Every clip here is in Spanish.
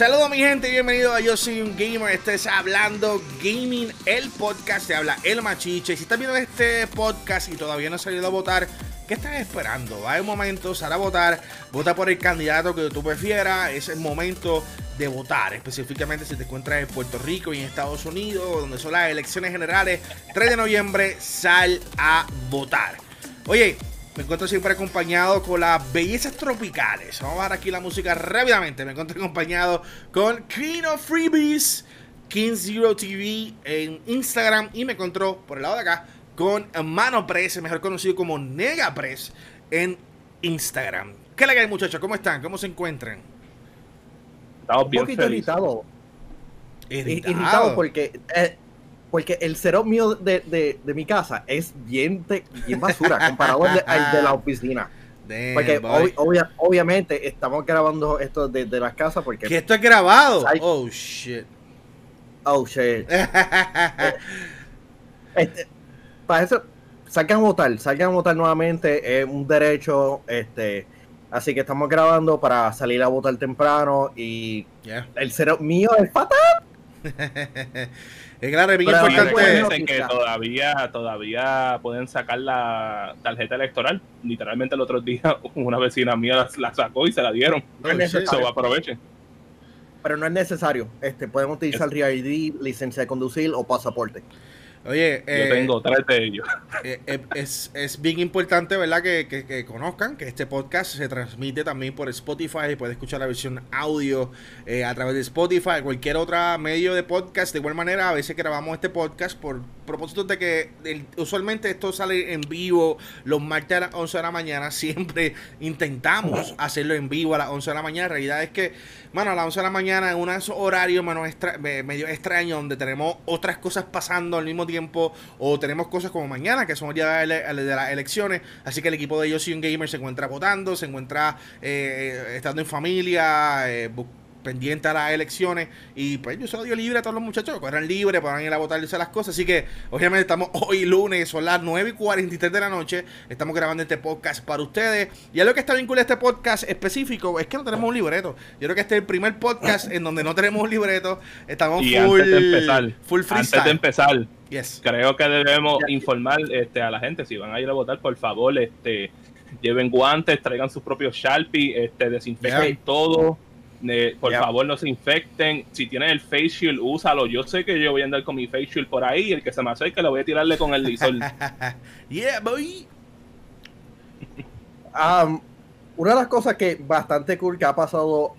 Saludos mi gente, bienvenido a Yo Soy Un Gamer, este es Hablando Gaming, el podcast, te habla El Machiche. Si estás viendo este podcast y todavía no has salido a votar, ¿qué estás esperando? Va un momento, sal a votar, vota por el candidato que tú prefieras, es el momento de votar, específicamente si te encuentras en Puerto Rico y en Estados Unidos, donde son las elecciones generales, 3 de noviembre, sal a votar. Oye, me encuentro siempre acompañado con las bellezas tropicales. Vamos a ver aquí la música rápidamente. Me encuentro acompañado con Queen of Freebies, King Zero TV en Instagram. Y me encontró por el lado de acá con Mano Press, mejor conocido como Nega Press, en Instagram. ¿Qué le hay, muchachos? ¿Cómo están? ¿Cómo se encuentran? Estamos bien Un poquito irritado. Irritado. porque eh, porque el setup mío de, de, mi casa es bien, bien basura comparado al de, la oficina. porque obviamente estamos grabando esto desde las casas porque... ¿Que esto es grabado? oh, shit. Oh, shit. este, para eso, salgan a votar, salgan a votar nuevamente, es un derecho, este... Así que estamos grabando para salir a votar temprano y el setup mío es fatal. Es claro, es bien importante. que todavía, todavía pueden sacar la tarjeta electoral. Literalmente el otro día una vecina mía la, sacó y se la dieron. No aprovechen. Pero no es necesario. Este, pueden utilizar es... RID, licencia de conducir o pasaporte. Oye, yo eh, tengo tres de ellos. Eh, eh, es, es, bien importante, ¿verdad? Que, que, conozcan que este podcast se transmite también por Spotify. Puede escuchar la versión audio a través de Spotify, cualquier otro medio de podcast. De igual manera, a veces grabamos este podcast por propósito de que usualmente esto sale en vivo los martes a las 11 de la mañana. Siempre intentamos hacerlo en vivo a las 11 de la mañana. La realidad es que, bueno, a las 11 de la mañana en un horario medio extraño donde tenemos otras cosas pasando al mismo tiempo o tenemos cosas como mañana que son día de, las elecciones. Así que el equipo de Yo Soy un Gamer se encuentra votando, se encuentra eh, estando en familia, eh, pendiente a las elecciones. Y pues yo se lo dio libre a todos los muchachos, que eran libres, puedan ir a votar las cosas. Así que, obviamente, estamos hoy lunes, son las 9 y 43 de la noche. Estamos grabando este podcast para ustedes. Y lo que está vinculado a este podcast específico es que no tenemos un libreto. Yo creo que este es el primer podcast en donde no tenemos un libreto. Estamos full, antes de empezar, full freestyle. Antes de empezar, creo que debemos informar este, a la gente si van a ir a votar, por favor, este lleven guantes, traigan sus propios Sharpie, este, desinfecten todo por favor, no se infecten. Si tienen el face shield, úsalo. Yo sé que yo voy a andar con mi face shield por ahí. El que se me acerque, le voy a tirarle con el lisol. yeah, boy. Um, una de las cosas que bastante cool que ha pasado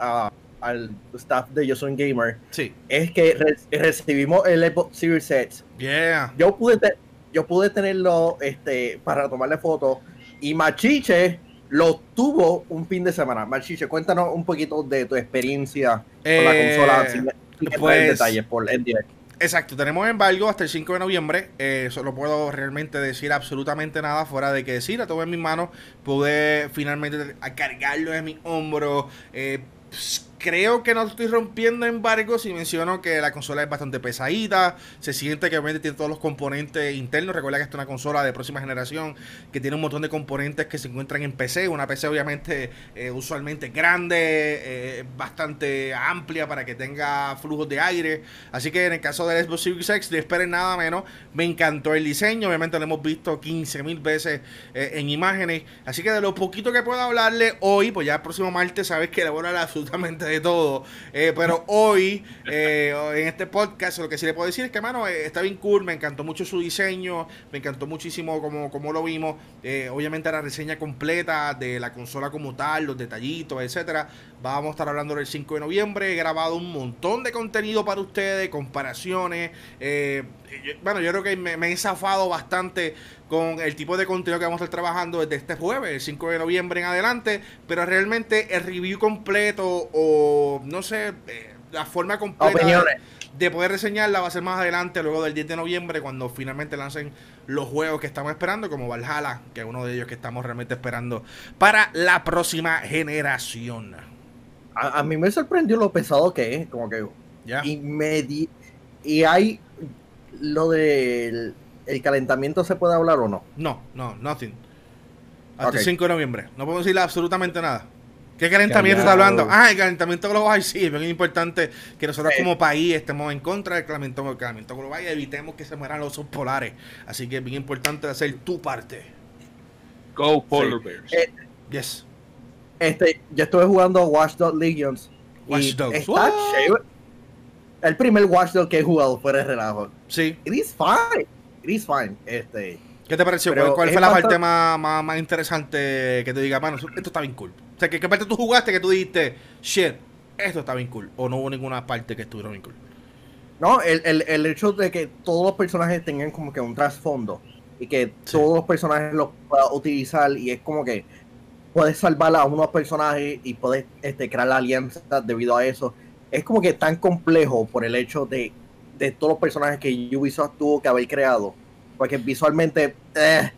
al staff de Yo Soy Gamer es que recibimos el Xbox Series X. Yeah. Yo pude, yo pude tenerlo este, para tomarle fotos y Machiche lo tuvo un fin de semana. Marchiche, cuéntanos un poquito de tu experiencia con la eh, consola sin, pues, detalles por Exacto, tenemos embargo hasta el 5 de noviembre. Eh, solo puedo realmente decir absolutamente nada fuera de que decir, la tuve en mis manos, pude finalmente cargarlo en mi hombro. Eh, creo que no estoy rompiendo embargo si menciono que la consola es bastante pesadita. Se siente que obviamente tiene todos los componentes internos. Recuerda que esta es una consola de próxima generación que tiene un montón de componentes que se encuentran en PC. Una PC obviamente eh, usualmente grande, eh, bastante amplia para que tenga flujos de aire. Así que en el caso del Xbox Series X, no esperen nada menos. Me encantó el diseño. Obviamente lo hemos visto 15 mil veces eh, en imágenes. Así que de lo poquito que puedo hablarle hoy, pues ya el próximo martes sabes que le voy a hablar absolutamente de todo. Eh, pero hoy, eh, en este podcast, lo que sí le puedo decir es que, mano, eh, está bien cool. Me encantó mucho su diseño. Me encantó muchísimo como, como lo vimos. obviamente, la reseña completa de la consola como tal, los detallitos, etcétera. Vamos a estar hablando del 5 de noviembre. He grabado un montón de contenido para ustedes, comparaciones. bueno, yo creo que me, me he zafado bastante con el tipo de contenido que vamos a estar trabajando desde este jueves, el 5 de noviembre en adelante, pero realmente el review completo o no sé, eh, la forma completa de poder reseñarla va a ser más adelante, luego del 10 de noviembre, cuando finalmente lancen los juegos que estamos esperando, como Valhalla, que es uno de ellos que estamos realmente esperando para la próxima generación. A, mí me sorprendió lo pesado que es, como que... Y, me y hay lo del ¿el calentamiento se puede hablar o no? No, no, nothing. Hasta el 5 de noviembre. No podemos decirle absolutamente nada. ¿Qué calentamiento está hablando? Ah, el calentamiento global, sí, es bien importante que nosotros como país estemos en contra del calentamiento, calentamiento global y evitemos que se mueran los osos polares. Así que es bien importante hacer tu parte. Go Polar Bears. Eh, yes. Este, yo estuve jugando Watch Dogs Legions. Watch Dogs. Está chévere. El primer Watch Dogs que he jugado fuera de relajo. Sí. It is fine. It is fine. Este, ¿Qué te pareció? ¿Cuál, fue la parte más, más, interesante que te diga, mano, esto está bien cool? O sea, ¿qué, parte tú jugaste que tú dijiste, shit, esto está bien cool? ¿O no hubo ninguna parte que estuviera bien cool? No, el, el, el hecho de que todos los personajes tengan como que un trasfondo y que todos los personajes los puedas utilizar y es como que puedes salvar a unos personajes y puedes este, crear la alianza debido a eso. Es como que tan complejo por el hecho de, de todos los personajes que Ubisoft tuvo que haber creado porque visualmente, eh,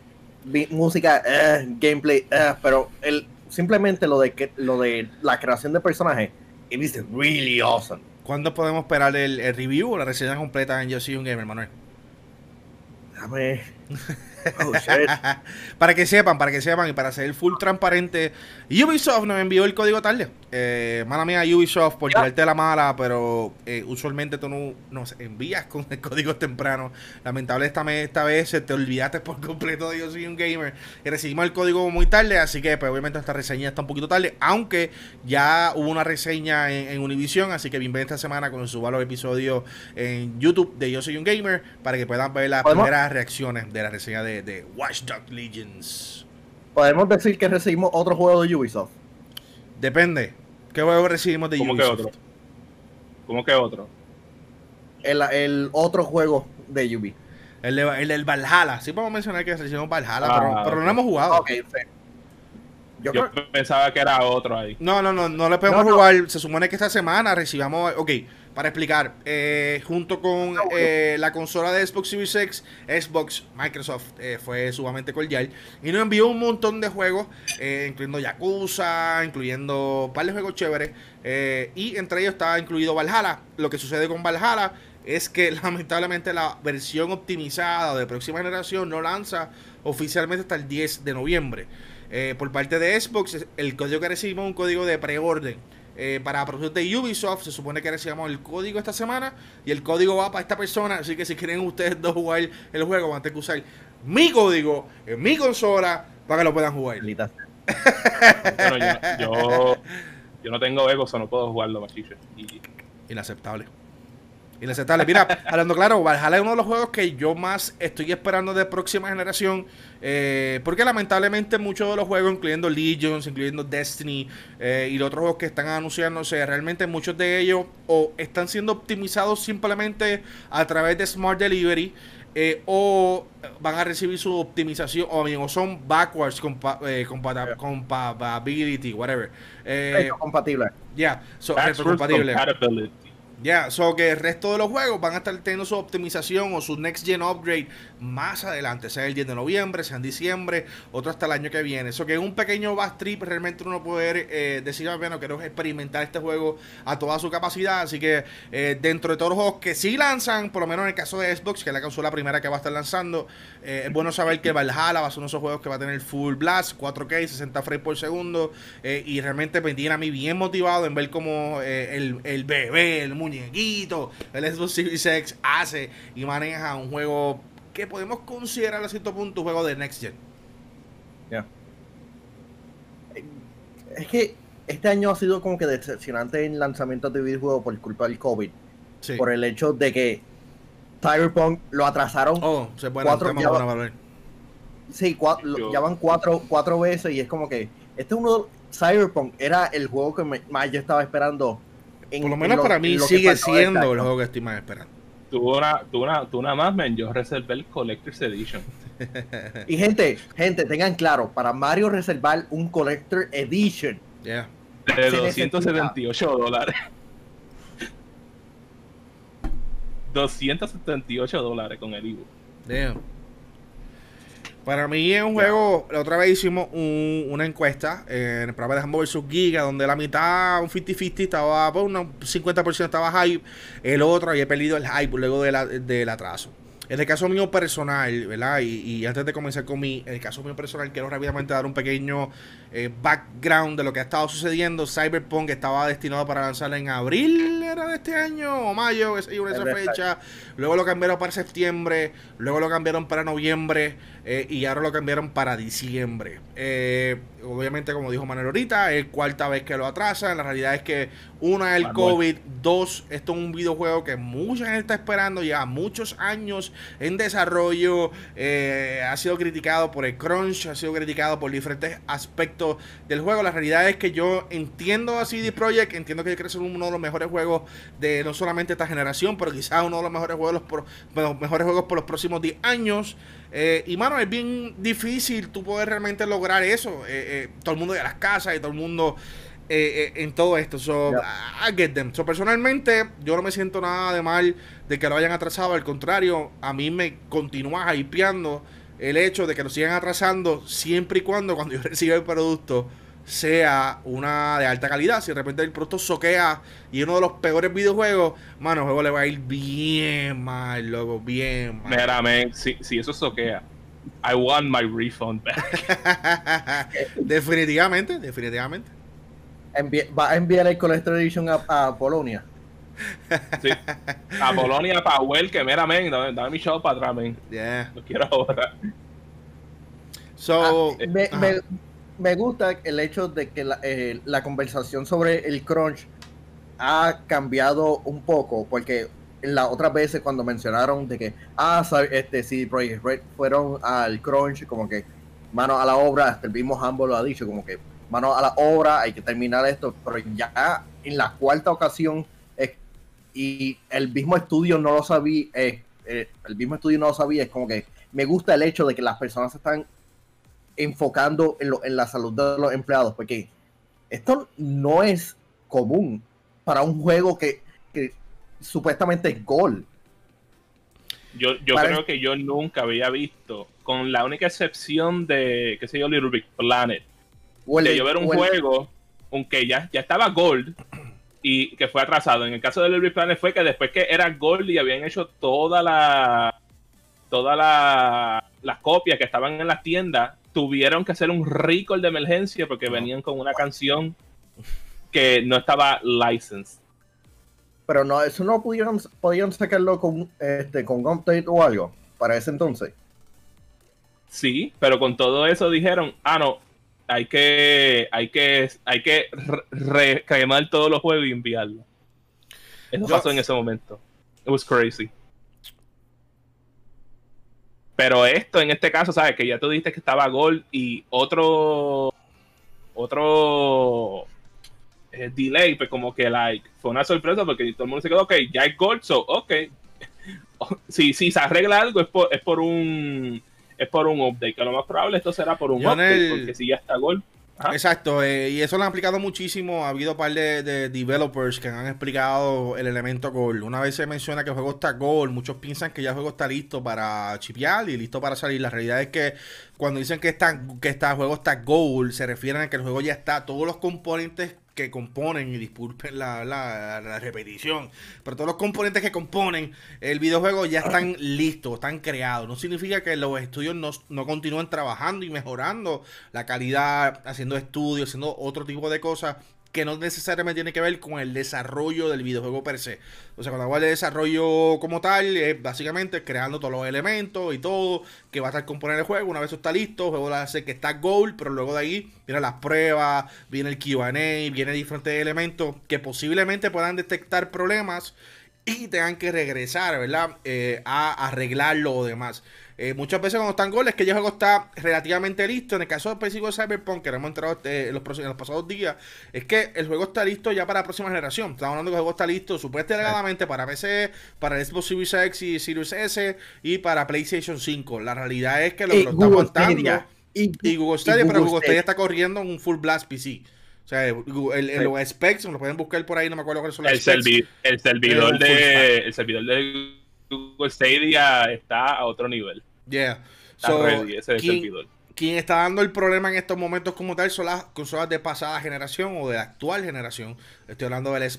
música, eh, gameplay, eh, pero el, simplemente lo de que lo de la creación de personajes, it is really awesome. ¿Cuándo podemos esperar el, review o la reseña completa en Yo soy un gamer, Manuel? Dame Oh, para que sepan, para que sepan y para ser full transparente, Ubisoft nos envió el código tarde. Eh, mala mía, Ubisoft, por tirarte la mala, pero eh, usualmente tú no nos envías con el código temprano. Lamentable esta, esta vez se te olvidaste por completo de Yo soy un gamer y recibimos el código muy tarde, así que pues, obviamente esta reseña está un poquito tarde, aunque ya hubo una reseña en, Univision, así que bienvenido esta semana cuando suba los episodios en YouTube de Yo soy un gamer para que puedan ver las primeras reacciones de la reseña de de, Watch Dogs Legends. ¿Podemos decir que recibimos otro juego de Ubisoft? Depende. ¿Qué juego recibimos de ¿Cómo Ubisoft? Que otro? ¿Cómo que otro? El, otro juego de Ubi. El, el del Valhalla. Sí podemos mencionar que recibimos Valhalla, pero, ah, pero, no hemos jugado. Yo, pensaba que era otro ahí. No, no, no, no le podemos jugar. Se supone que esta semana recibamos. Ok, para explicar, eh, junto con ah, eh, la consola de Xbox Series X, Xbox, Microsoft eh, fue sumamente cordial y nos envió un montón de juegos, incluyendo Yakuza, incluyendo un par de juegos chéveres, y entre ellos estaba incluido Valhalla. Lo que sucede con Valhalla es que lamentablemente la versión optimizada de próxima generación no lanza oficialmente hasta el 10 de noviembre. por parte de Xbox, el código que recibimos es un código de preorden eh, para productos de Ubisoft. Se supone que recibamos el código esta semana y el código va para esta persona. Así que si quieren ustedes dos jugar el juego, van a tener que usar mi código en mi consola para que lo puedan jugar. yo, yo, no tengo ego, o no puedo jugarlo, machicho. Inaceptable. Inaceptable. Mira, hablando claro, Valhalla es uno de los juegos que yo más estoy esperando de próxima generación. Eh, porque lamentablemente muchos de los juegos, incluyendo Legions, incluyendo Destiny eh, y los otros juegos que están anunciándose, realmente muchos de ellos o están siendo optimizados simplemente a través de Smart Delivery. Eh, o van a recibir su optimización o, bien, o son backwards compa compatibility, whatever. compatible. Ya, yeah, so, compatible. Ya, so que el resto de los juegos van a estar teniendo su optimización o su next gen upgrade más adelante, sea el 10 de noviembre, sea en diciembre, otro hasta el año que viene. Eso que es un pequeño back trip, realmente uno puede eh, decir, ah, bueno, quiero experimentar este juego a toda su capacidad. Así que eh, dentro de todos los juegos que sí lanzan, por lo menos en el caso de Xbox, que es la consola primera que va a estar lanzando, eh, es bueno saber que Valhalla va a ser uno de esos juegos que va a tener full blast, 4K, 60 frames por segundo. y realmente me tiene a mí bien motivado en ver cómo el, el bebé, el muñequito, el Xbox Series X hace y maneja un juego que podemos considerar a cierto punto un juego de Next Gen. Ya. Es que este año ha sido como que decepcionante en lanzamientos de videojuegos por culpa del COVID. Por el hecho de que Cyberpunk lo atrasaron. Oh, se puede cuatro, ya, va, Sí, cuatro, ya van cuatro, cuatro veces y es como que este es uno Cyberpunk era el juego que más yo estaba esperando. Por lo menos para mí sigue siendo el juego que estoy más esperando tú, una, tú, una, tú nada más, men, yo reservé el Collector's Edition. y gente, gente, tengan claro, para Mario reservar un Collector Edition. De 278 dólares. 278 dólares con el Ivo. Para mí es un juego, la otra vez hicimos una encuesta en el programa de Humble vs Giga, donde la mitad, un 50-50, estaba, pues, un 50% estaba hype, el otro había perdido el hype luego del atraso. En el caso mío personal, ¿verdad? Y, antes de comenzar con mi, en el caso mío personal, quiero rápidamente dar un pequeño eh, background de lo que ha estado sucediendo. Cyberpunk estaba destinado para lanzar en abril, era de este año, o mayo, esa fecha. Luego lo cambiaron para septiembre, luego lo cambiaron para noviembre. Eh, y ahora lo cambiaron para diciembre. Eh, obviamente, como dijo Manuel ahorita, es cuarta vez que lo atrasan. La realidad es que, una, el COVID, dos, esto es un videojuego que mucha gente está esperando ya muchos años en desarrollo. Eh, ha sido criticado por el crunch, ha sido criticado por diferentes aspectos del juego. La realidad es que yo entiendo a CD Projekt, entiendo que quiere ser uno de los mejores juegos de no solamente esta generación, pero quizás uno de los mejores juegos, por, los mejores juegos por los próximos 10 años. Eh, y mano, es bien difícil tú poder realmente lograr eso. Eh, eh, todo el mundo de las casas y todo el mundo en todo esto. So, I get them. So, personalmente, yo no me siento nada de mal de que lo hayan atrasado. Al contrario, a mí me continúa hypeando el hecho de que lo sigan atrasando siempre y cuando cuando yo reciba el producto sea una de alta calidad. Si de repente el producto soquea y uno de los peores videojuegos, mano, el juego le va a ir bien mal, loco, bien mal. Mira, man, si, si eso soquea, I want my refund back. definitivamente, definitivamente. va a enviar el Collector Edition a, Polonia. Sí. A Polonia, para Well, que mira, man, dame, mi show para atrás, man. Yeah. Lo quiero ahora. So, ah, me, me, me gusta el hecho de que eh, la, conversación sobre el crunch ha cambiado un poco, porque las otras veces cuando mencionaron de que, ah, este, sí, Project fueron al crunch, como que mano a la obra, hasta el mismo Hambo lo ha dicho, como que mano a la obra, hay que terminar esto, pero ya en la cuarta ocasión, y el mismo estudio no lo sabía, eh, el mismo estudio no lo sabía, es como que me gusta el hecho de que las personas están enfocando en, lo, en la salud de los empleados, porque esto no es común para un juego que, supuestamente es gol. Yo, yo creo que yo nunca había visto, con la única excepción de, qué sé yo, Little Big Planet, de yo ver un juego, aunque ya, ya estaba Gold y que fue atrasado. En el caso de Little Big Planet fue que después que era Gold y habían hecho toda la todas la, las copias que estaban en las tiendas, tuvieron que hacer un recall de emergencia porque venían con una canción que no estaba licensed. Pero no, eso no pudieron, podían sacarlo con este con update o algo para ese entonces. Sí, pero con todo eso dijeron, ah no, hay que hay que hay que reclamar todos los juegos y enviarlo. Eso pasó en ese momento. It was crazy. Pero esto, en este caso, ¿sabes? Que ya tú dijiste que estaba Gold y otro. Otro. Eh, delay, pues como que, like, fue una sorpresa porque todo el mundo se quedó, ok, ya hay Gold, so, ok. si, si se arregla algo es por, es por un. Es por un update, que lo más probable esto será por un update, porque si ya está Gold. Exacto, eh, y eso lo han explicado muchísimo. Ha habido un par de, developers que han explicado el elemento Gold. Una vez se menciona que el juego está Gold, muchos piensan que ya el juego está listo para chipear y listo para salir. La realidad es que cuando dicen que, está, que está, juego está Gold, se refieren a que el juego ya está, todos los componentes que componen, y disculpen la, la, repetición, pero todos los componentes que componen el videojuego ya están listos, están creados. No significa que los estudios no, no continúen trabajando y mejorando la calidad, haciendo estudios, haciendo otro tipo de cosas que no necesariamente tiene que ver con el desarrollo del videojuego per se. O sea, cuando hablo de desarrollo como tal, es básicamente creando todos los elementos y todo que va a estar componer el juego. Una vez está listo, el juego va a hacer que está gold, pero luego de ahí vienen las pruebas, viene el QA, viene diferentes elementos que posiblemente puedan detectar problemas y tengan que regresar, ¿verdad? Eh, a arreglarlo o demás. Eh, muchas veces cuando están goles, que el juego está relativamente listo. En el caso específico de Cyberpunk, que hemos entrado eh, en, los, pasados días, es que el juego está listo ya para la próxima generación. Estamos hablando que el juego está listo supuestamente para PC, para Xbox Series X y Series S y para PlayStation 5. La realidad es que lo, que lo está aguantando. Y, Google Stadia, pero Google Stadia está corriendo un full blast PC. O sea, el, el, los specs, lo pueden buscar por ahí, no me acuerdo cuáles son los specs. el servidor de, el servidor de Google Stadia está a otro nivel. Yeah. Está ready ese servidor. quien está dando el problema en estos momentos como tal son las consolas de pasada generación o de actual generación. Estoy hablando del,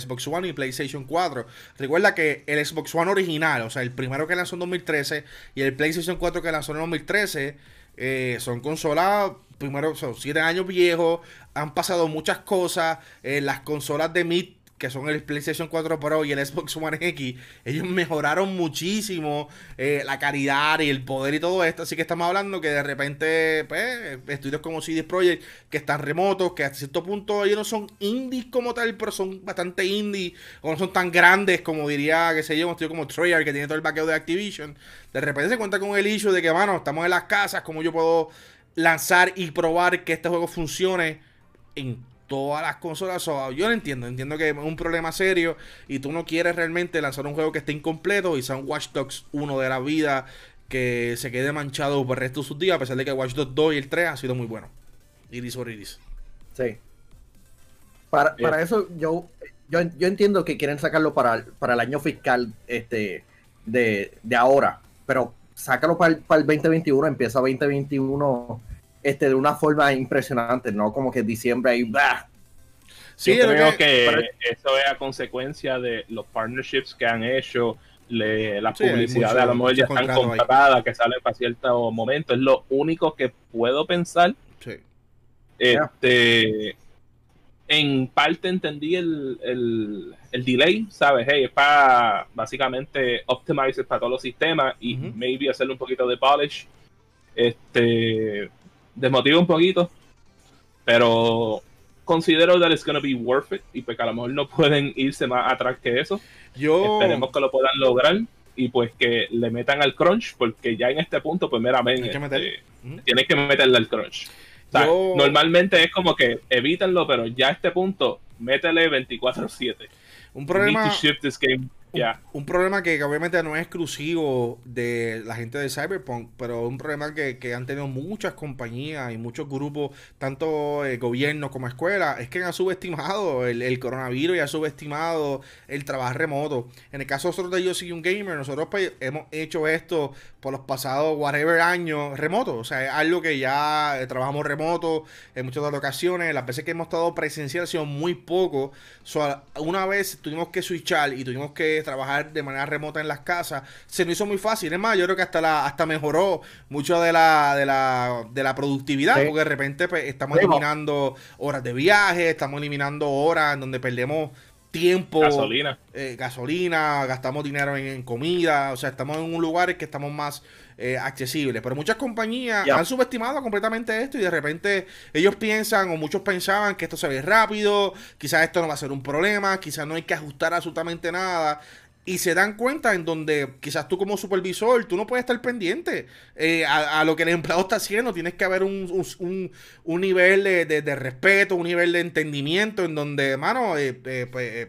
Xbox One y PlayStation 4. Recuerda que el Xbox One original, o sea, el primero que lanzó en 2013 y el PlayStation 4 que lanzó en 2013, eh, son consolas, primero, son 7 años viejos, han pasado muchas cosas. Eh, las consolas de mid que son el PlayStation 4 Pro y el Xbox One X, ellos mejoraron muchísimo eh, la calidad y el poder y todo esto. Así que estamos hablando que de repente, pues, estudios como CD Projekt, que están remotos, que a cierto punto ellos no son indies como tal, pero son bastante indie, o no son tan grandes como diría, que sé yo, un estudio como Treyarch, que tiene todo el backeo de Activision. De repente se cuenta con el issue de que, mano, estamos en las casas, como yo puedo lanzar y probar que este juego funcione en todas las consolas. yo lo entiendo, entiendo que es un problema serio y tú no quieres realmente lanzar un juego que esté incompleto y sea un Watch Dogs 1 de la vida que se quede manchado por el resto de sus días, a pesar de que Watch Dogs 2 y el 3 han sido muy buenos. Iris o Iris. Sí. Para, para eso yo, yo, entiendo que quieren sacarlo para, para el año fiscal este, de, ahora, pero sácalo para el, para el 2021, empieza 2021 este, de una forma impresionante, ¿no? Como que diciembre ahí, ¡bah! Sí, yo creo que, eso es a consecuencia de los partnerships que han hecho, le, la publicidad a lo mejor ya están compradas, que salen para cierto momento. Es lo único que puedo pensar. Sí. Este, En parte entendí el, el, delay, ¿sabes? Hey, es para básicamente optimizar para todos los sistemas y maybe hacerle un poquito de polish. Este, desmotiva un poquito, pero considero que it's gonna be worth it y pues que a lo mejor no pueden irse más atrás que eso. Yo... Esperemos que lo puedan lograr y pues que le metan al crunch porque ya en este punto pues meramente este, tienes que meterle al crunch. Normalmente es como que evítenlo, pero ya a este punto métele 24/7. Un problema... Un, problema que, obviamente no es exclusivo de la gente de Cyberpunk, pero un problema que, han tenido muchas compañías y muchos grupos, tanto el gobierno como escuelas, es que han subestimado el, coronavirus y han subestimado el trabajo remoto. En el caso nosotros de Yo Soy Un Gamer, nosotros pues, hemos hecho esto por los pasados whatever años remoto. O sea, es algo que ya eh, trabajamos remoto en muchas otras ocasiones. Las veces que hemos estado presencial ha sido muy poco. una vez tuvimos que switchar y tuvimos que trabajar de manera remota en las casas, se nos hizo muy fácil. Es más, yo creo que hasta la, hasta mejoró mucho de la, de la, de la productividad, porque de repente pues, estamos eliminando horas de viaje, estamos eliminando horas en donde perdemos tiempo, gasolina, eh, gasolina gastamos dinero en, comida, o sea, estamos en un lugar en que estamos más eh, accesibles. Pero muchas compañías han subestimado completamente esto y de repente ellos piensan o muchos pensaban que esto se ve rápido, quizás esto no va a ser un problema, quizás no hay que ajustar absolutamente nada y se dan cuenta en donde quizás tú como supervisor, tú no puedes estar pendiente eh, a, lo que el empleado está haciendo, tienes que haber un, un, nivel de, respeto, un nivel de entendimiento en donde, mano, eh, eh, pues,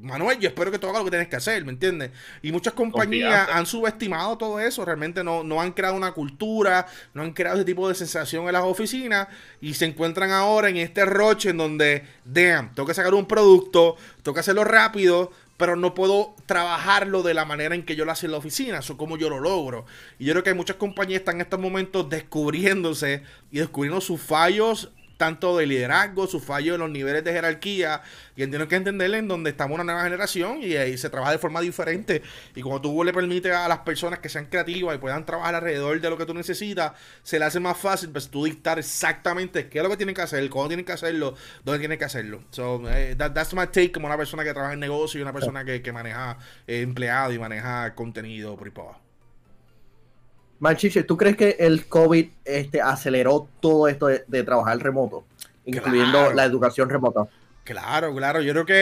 Manuel, yo espero que tú hagas lo que tienes que hacer, ¿me entiendes? Y muchas compañías han subestimado todo eso, realmente no, no han creado una cultura, no han creado ese tipo de sensación en las oficinas y se encuentran ahora en este roche en donde, damn, tengo que sacar un producto, tengo que hacerlo rápido, pero no puedo trabajarlo de la manera en que yo lo hago en la oficina, eso como yo lo logro. Y yo creo que hay muchas compañías están en estos momentos descubriéndose y descubriendo sus fallos tanto de liderazgo, su fallo en los niveles de jerarquía, y entiendo que entenderle en donde estamos una nueva generación y ahí se trabaja de forma diferente. Y cuando tú le permites a las personas que sean creativas y puedan trabajar alrededor de lo que tú necesitas, se le hace más fácil pues tú dictar exactamente qué es lo que tienen que hacer, cómo tienen que hacerlo, dónde tienen que hacerlo. So, eh, that's my take como una persona que trabaja en negocio y una persona que, que maneja eh, empleado y maneja contenido por Manchiche, ¿tú crees que el COVID este, aceleró todo esto de, trabajar remoto, incluyendo la educación remota? Claro, claro, yo creo que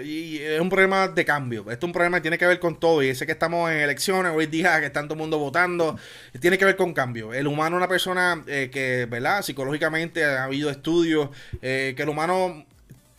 eh, es un problema de cambio. Esto es un problema que tiene que ver con todo. Y sé que estamos en elecciones, hoy día que está todo el mundo votando, tiene que ver con cambio. El humano es una persona eh, que, ¿verdad? Psicológicamente ha habido estudios eh, que el humano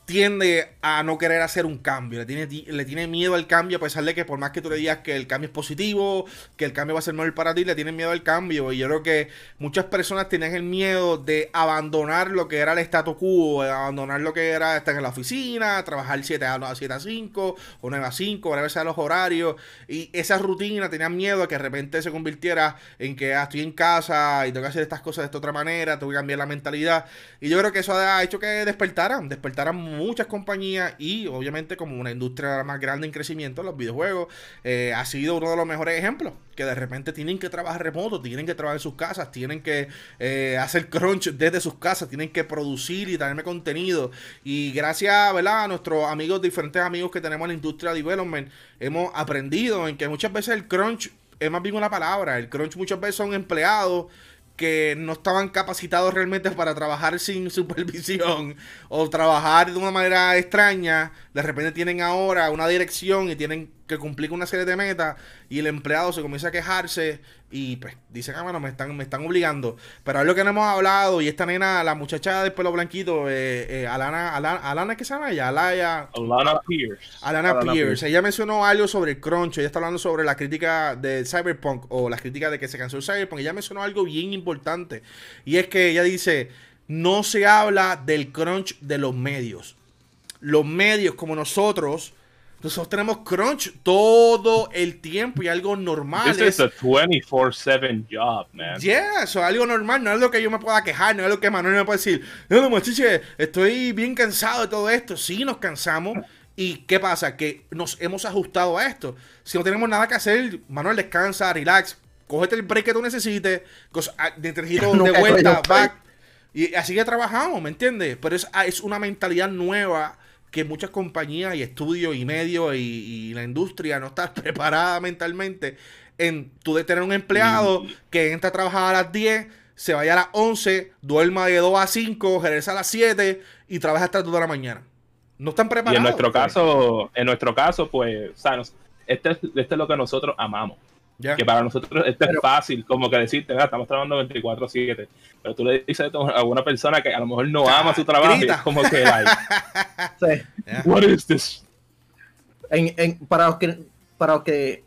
tiende a no querer hacer un cambio, le tiene, le tiene miedo al cambio, a pesar de que por más que tú le digas que el cambio es positivo, que el cambio va a ser mejor para ti, le tiene miedo al cambio. Y yo creo que muchas personas tienen el miedo de abandonar lo que era el status quo, de abandonar lo que era estar en la oficina, trabajar 7 a, 7 a 5 o 9 a 5, a veces a los horarios. Y esa rutina tenían miedo a que de repente se convirtiera en que ah, estoy en casa y tengo que hacer estas cosas de esta otra manera, tengo que cambiar la mentalidad. Y yo creo que eso ha hecho que despertaran, despertaran muchas compañías y obviamente como una industria más grande en crecimiento, los videojuegos, eh, ha sido uno de los mejores ejemplos, que de repente tienen que trabajar remoto, tienen que trabajar en sus casas, tienen que eh, hacer crunch desde sus casas, tienen que producir y traerme contenido. Y gracias ¿verdad? a nuestros amigos, diferentes amigos que tenemos en la industria de development, hemos aprendido en que muchas veces el crunch es más bien una palabra, el crunch muchas veces son empleados que no estaban capacitados realmente para trabajar sin supervisión o trabajar de una manera extraña, de repente tienen ahora una dirección y tienen que cumplir una serie de metas y el empleado se comienza a quejarse y pues dicen, ah, bueno, me están, me están obligando. Pero es lo que no hemos hablado y esta nena, la muchacha de pelo blanquito, eh, eh, Alana, Alana, Alana, ¿qué se llama ella? Alaya, Alana Pierce. Alana, Pierce. Ella mencionó algo sobre el crunch, ella está hablando sobre la crítica de Cyberpunk o las críticas de que se cansó el Cyberpunk. Ella mencionó algo bien importante y es que ella dice, no se habla del crunch de los medios. Los medios como nosotros nosotros tenemos crunch todo el tiempo y algo normal. This es, a 24-7 job, man. Yeah, eso es algo normal. No es lo que yo me pueda quejar, no es lo que Manuel me puede decir. No, machiche, estoy bien cansado de todo esto. Sí, nos cansamos. ¿Y qué pasa? Que nos hemos ajustado a esto. Si no tenemos nada que hacer, Manuel, descansa, relax, cógete el break que tú necesites, ah, de de vuelta, back. Y así que trabajamos, ¿me entiendes? Pero es, ah, es una mentalidad nueva que muchas compañías y estudios y medios y, la industria no está preparada mentalmente en tú de tener un empleado que entra a trabajar a las 10, se vaya a las 11, duerma de 2 a 5, regresa a las 7 y trabaja hasta toda la mañana. No están preparados. Y en nuestro caso, en nuestro caso, pues, o este, este es lo que nosotros amamos. Que para nosotros esto es fácil, como que decirte, estamos trabajando 24-7. Pero tú le dices a alguna persona que a lo mejor no ama su trabajo y es como que, like, sí. what is this? para los que, para los que,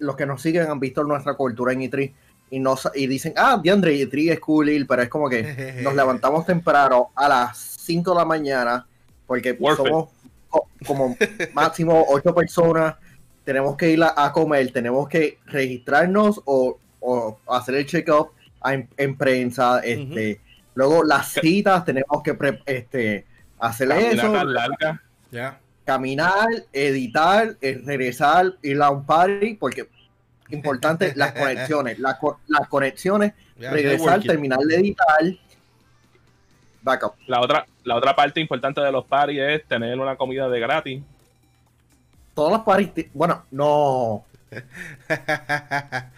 los que nos siguen han visto nuestra cultura en E3 y, nos, y dicen, ah, DeAndre, E3 es cool, pero es como que nos levantamos temprano a las 5 de la mañana porque somos como máximo 8 personas tenemos que ir a, comer, tenemos que registrarnos o, hacer el check-up en, prensa, este, luego las citas tenemos que este, hacer eso, caminar, editar, eh, regresar, ir a un party, porque importante las conexiones, las, conexiones, regresar, terminar de editar. Backup. La otra, la otra parte importante de los parties es tener una comida de gratis todas las parties, bueno, no.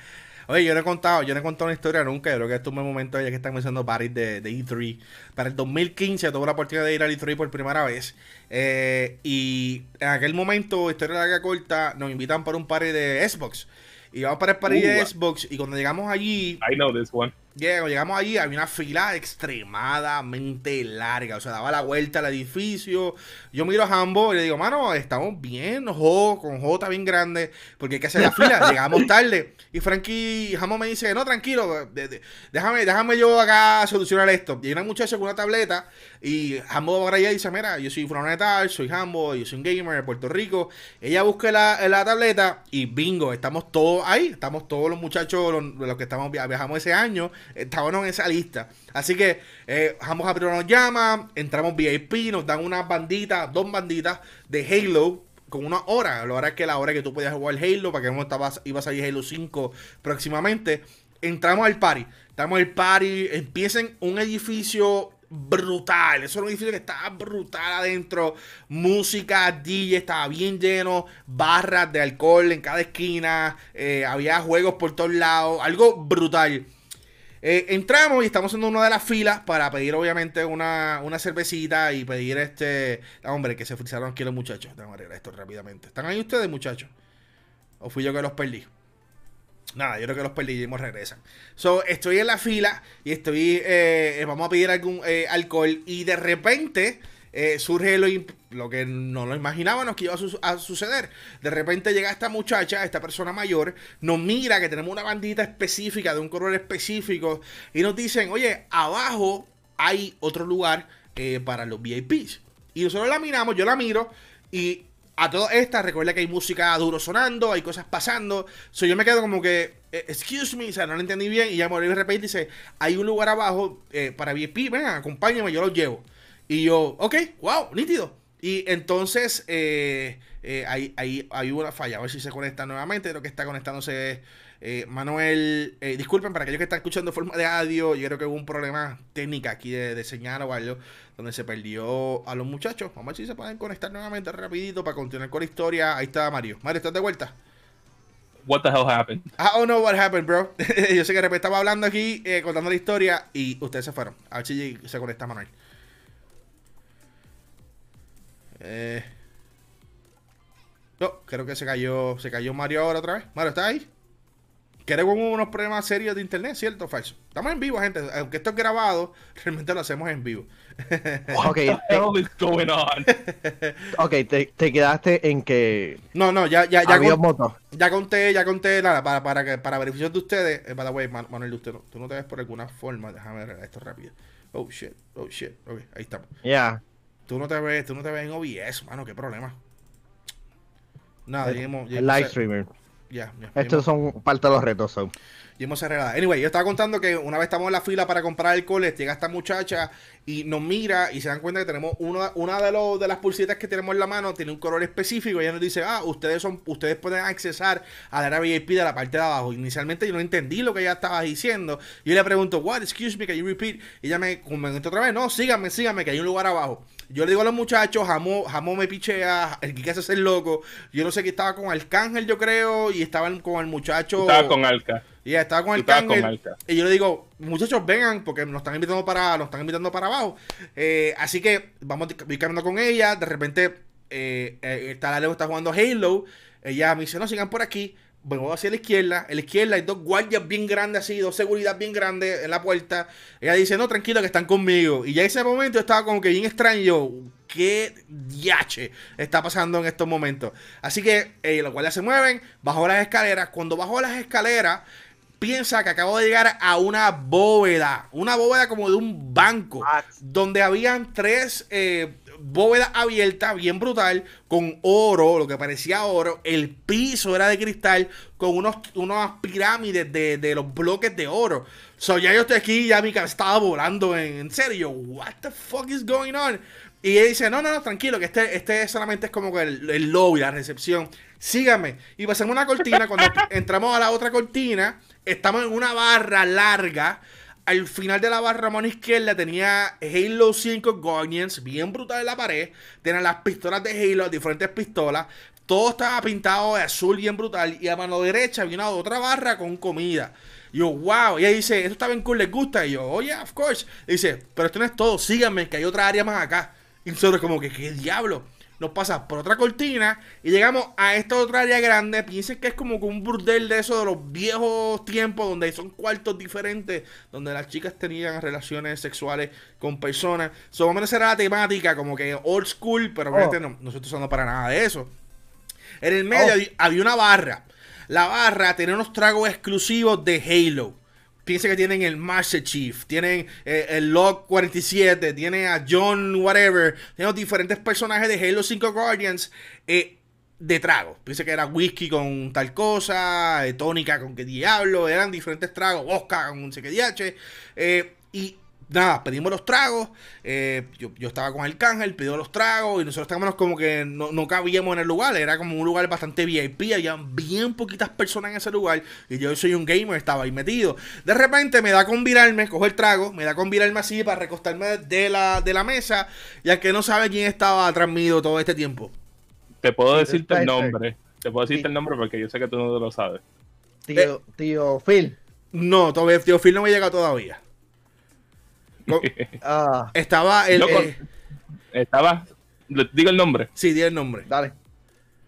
Oye, yo no he contado, yo no he contado una historia nunca. Yo creo que esto es un momento ya que están mencionando parties de, de, E3. Para el 2015 tuve la oportunidad de ir al E3 por primera vez. Eh, y en aquel momento, historia larga corta, nos invitan para un party de Xbox. Y vamos para el party de. Xbox. Y cuando llegamos allí. I know this one llegamos allí, había una fila extremadamente larga. O sea, daba la vuelta al edificio. Yo miro a Hambo y le digo, mano, estamos bien, jo, con J bien grande, porque hay que hacer la fila. Llegamos tarde. Y Frankie Hambo me dice, no, tranquilo, déjame, déjame yo acá solucionar esto. Y hay una muchacha con una tableta y Hambo ahora ya dice, mira, yo soy Fronetal, soy Hambo, yo soy un gamer de Puerto Rico. Ella busca la, la tableta y bingo, estamos todos ahí. Estamos todos los muchachos, los, los que estamos viajamos ese año estábamos en esa lista. Así que eh, Ambos a nos llama, entramos VIP, nos dan una bandita, dos banditas de Halo con una hora. La hora es que la hora que tú podías jugar Halo, para que no estabas, ibas a ir Halo 5 próximamente. Entramos al party. Estamos al party, empiecen un edificio brutal. Eso era un edificio que estaba brutal adentro. Música, DJ, estaba bien lleno. Barras de alcohol en cada esquina. Eh, había juegos por todos lados. Algo brutal. Eh, entramos y estamos en una de las filas para pedir, obviamente, una, cervecita y pedir este. Ah, hombre, que se frisaron aquí los muchachos. A arreglar esto rápidamente. ¿Están ahí ustedes, muchachos? ¿O fui yo que los perdí? Nada, yo creo que los perdimos, regresan. So, estoy en la fila y estoy. Eh, vamos a pedir algún eh, alcohol. Y de repente eh, surge lo, lo, que no lo imaginábamos que iba a, suceder. De repente llega esta muchacha, esta persona mayor, nos mira que tenemos una bandita específica de un color específico y nos dicen, oye, abajo hay otro lugar eh, para los VIPs. Y nosotros la miramos, yo la miro y a todas estas, recuerda que hay música duro sonando, hay cosas pasando. So, yo me quedo como que, eh, excuse me, o sea, no lo entendí bien. Y ya me de repente dice, hay un lugar abajo eh, para VIP, venga, acompáñame, yo lo llevo. Y yo, ok, wow, nítido. Y entonces, eh, hay, hay, hay, una falla, a ver si se conecta nuevamente. Creo que está conectándose eh, Manuel, eh, disculpen para aquellos que están escuchando en forma de audio, yo creo que hubo un problema técnico aquí de, señal o algo, donde se perdió a los muchachos. Vamos a ver si se pueden conectar nuevamente rapidito para continuar con la historia. Ahí está Mario. Mario, ¿estás de vuelta? What the hell happened? I don't know what happened, bro. yo sé que de repente estaba hablando aquí, eh, contando la historia y ustedes se fueron. A ver si se conecta Manuel. Eh... No, creo que se cayó, se cayó Mario ahora otra vez. Mario, ¿está ahí? Queremos unos problemas serios de internet, ¿cierto o falso? Estamos en vivo, gente. Aunque esto es grabado, realmente lo hacemos en vivo. ok, ok, te, te, quedaste en que. No, no, ya, ya, ya, ya conté, ya conté nada, para, para, que, para beneficio de ustedes. Eh, by the way, Manuel, usted no, tú no te ves por alguna forma. Déjame ver esto rápido. Oh shit, oh shit. Ok, ahí estamos. Ya. Tú no te ves, tú no te ves en OBS, mano, qué problema. Nada, el, el live streamer. Estos son parte de los retos. Y hemos arreglado. Anyway, yo estaba contando que una vez estamos en la fila para comprar alcohol, llega esta muchacha y nos mira y se dan cuenta que tenemos una, una de, los, de las pulsitas que tenemos en la mano, tiene un color específico. Y ella nos dice, ah, ustedes son, ustedes pueden accesar a la área VIP de la parte de abajo. Inicialmente yo no entendí lo que ella estaba diciendo. Y yo le pregunto, what, excuse me, can you repeat? Y ella me comentó otra vez, no, síganme, síganme, que hay un lugar abajo. Yo le digo a los muchachos, Jamón, Jamón me pichea, el que hace el loco. Yo no sé que estaba con Arcángel, yo creo, y estaban con el muchacho. Estaba con Alca. Y yeah, estaba con Arcángel. Y yo le digo, muchachos, vengan, porque nos están invitando para, nos están invitando para abajo. Eh, así que vamos caminando con ella. De repente, eh, eh, está la Leo está jugando Halo. Ella me dice, no, sigan por aquí voy hacia la izquierda. En la izquierda hay dos guardias bien grandes así, dos seguridad bien grandes en la puerta. Ella dice, no, tranquilo, que están conmigo. Y ya en ese momento estaba como que bien extraño. ¿Qué diache está pasando en estos momentos? Así que eh, los guardias se mueven, bajo las escaleras. Cuando bajo las escaleras, piensa que acabo de llegar a una bóveda. Una bóveda como de un banco. Ah. Donde habían tres... Eh, bóveda abierta, bien brutal, con oro, lo que parecía oro. El piso era de cristal, con unos, unas pirámides de, los bloques de oro. So, ya yo estoy aquí, ya mi cara estaba volando en, serio. What the fuck is going on? Y ella dice, no, no, no, tranquilo, que este, este solamente es como el, el lobby, la recepción. Síganme. Y pasamos una cortina. Cuando entramos a la otra cortina, estamos en una barra larga al final de la barra mano izquierda tenía Halo 5 Guardians, bien brutal en la pared. Tenía las pistolas de Halo, diferentes pistolas. Todo estaba pintado de azul, bien brutal. Y a mano derecha había una otra barra con comida. Y yo, wow. Y ella dice, esto está bien cool, ¿les gusta? Y yo, oh yeah, of course. dice, pero esto no es todo, síganme, que hay otra área más acá. Y nosotros como que, ¿qué diablo? Nos pasa por otra cortina y llegamos a esta otra área grande. Piensen que es como un burdel de esos de los viejos tiempos donde son cuartos diferentes, donde las chicas tenían relaciones sexuales con personas. So, menos era la temática, como que old school, pero oh. obviamente no, nosotros no para nada de eso. En el medio oh. había una barra. La barra tenía unos tragos exclusivos de Halo. Piensa que tienen el Master Chief, tienen eh, el Log 47, tienen a John whatever, tienen diferentes personajes de Halo 5 Guardians eh, de trago. Piensa que era whisky con tal cosa, eh, tónica con qué diablo, eran diferentes tragos, vodka con un sé qué y nada, pedimos los tragos. Eh, yo, estaba con el cángel, pidió los tragos y nosotros estábamos como que no, cabíamos en el lugar. Era como un lugar bastante VIP. Había bien poquitas personas en ese lugar. Y yo soy un gamer, estaba ahí metido. De repente me da con virarme, cojo el trago, me da con virarme así para recostarme de la, de la mesa. Ya que no sabe quién estaba atrás todo este tiempo. Te puedo decirte el nombre. Te puedo decirte el nombre porque yo sé que tú no lo sabes. Tío, tío Phil. No, todavía, tío Phil no me llega todavía. Ah. estaba el. Eh, estaba. Digo el nombre. Sí, di el nombre. Dale.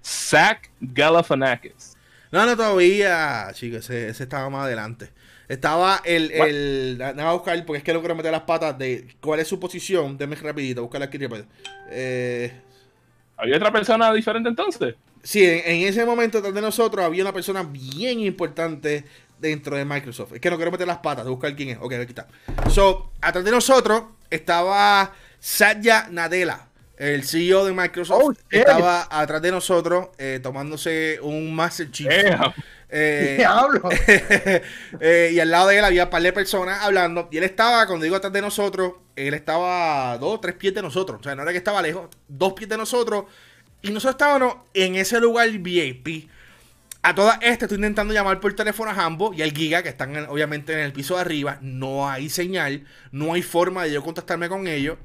Zach Galifianakis. No, no, todavía, chicos. Ese, estaba más adelante. Estaba el, el. A buscar, porque es que no quiero meter las patas de cuál es su posición. Déjame rapidito, buscarla aquí rápido. Eh, ¿Había otra persona diferente entonces? Sí, en, ese momento detrás de nosotros había una persona bien importante dentro de Microsoft. Es que no quiero meter las patas, de buscar quién es. Ok, aquí está. So, atrás de nosotros estaba Satya Nadella, el CEO de Microsoft. Oh, estaba atrás de nosotros eh, tomándose un Master Chief. Eh, eh, y al lado de él había un par de personas hablando. Y él estaba, cuando digo atrás de nosotros, él estaba dos o tres pies de nosotros. O sea, no era que estaba lejos, dos pies de nosotros. Y nosotros estábamos en ese lugar VIP. A todas estas estoy intentando llamar por teléfono a Hambo y al Giga, que están obviamente en el piso de arriba. No hay señal, no hay forma de yo contactarme con ellos.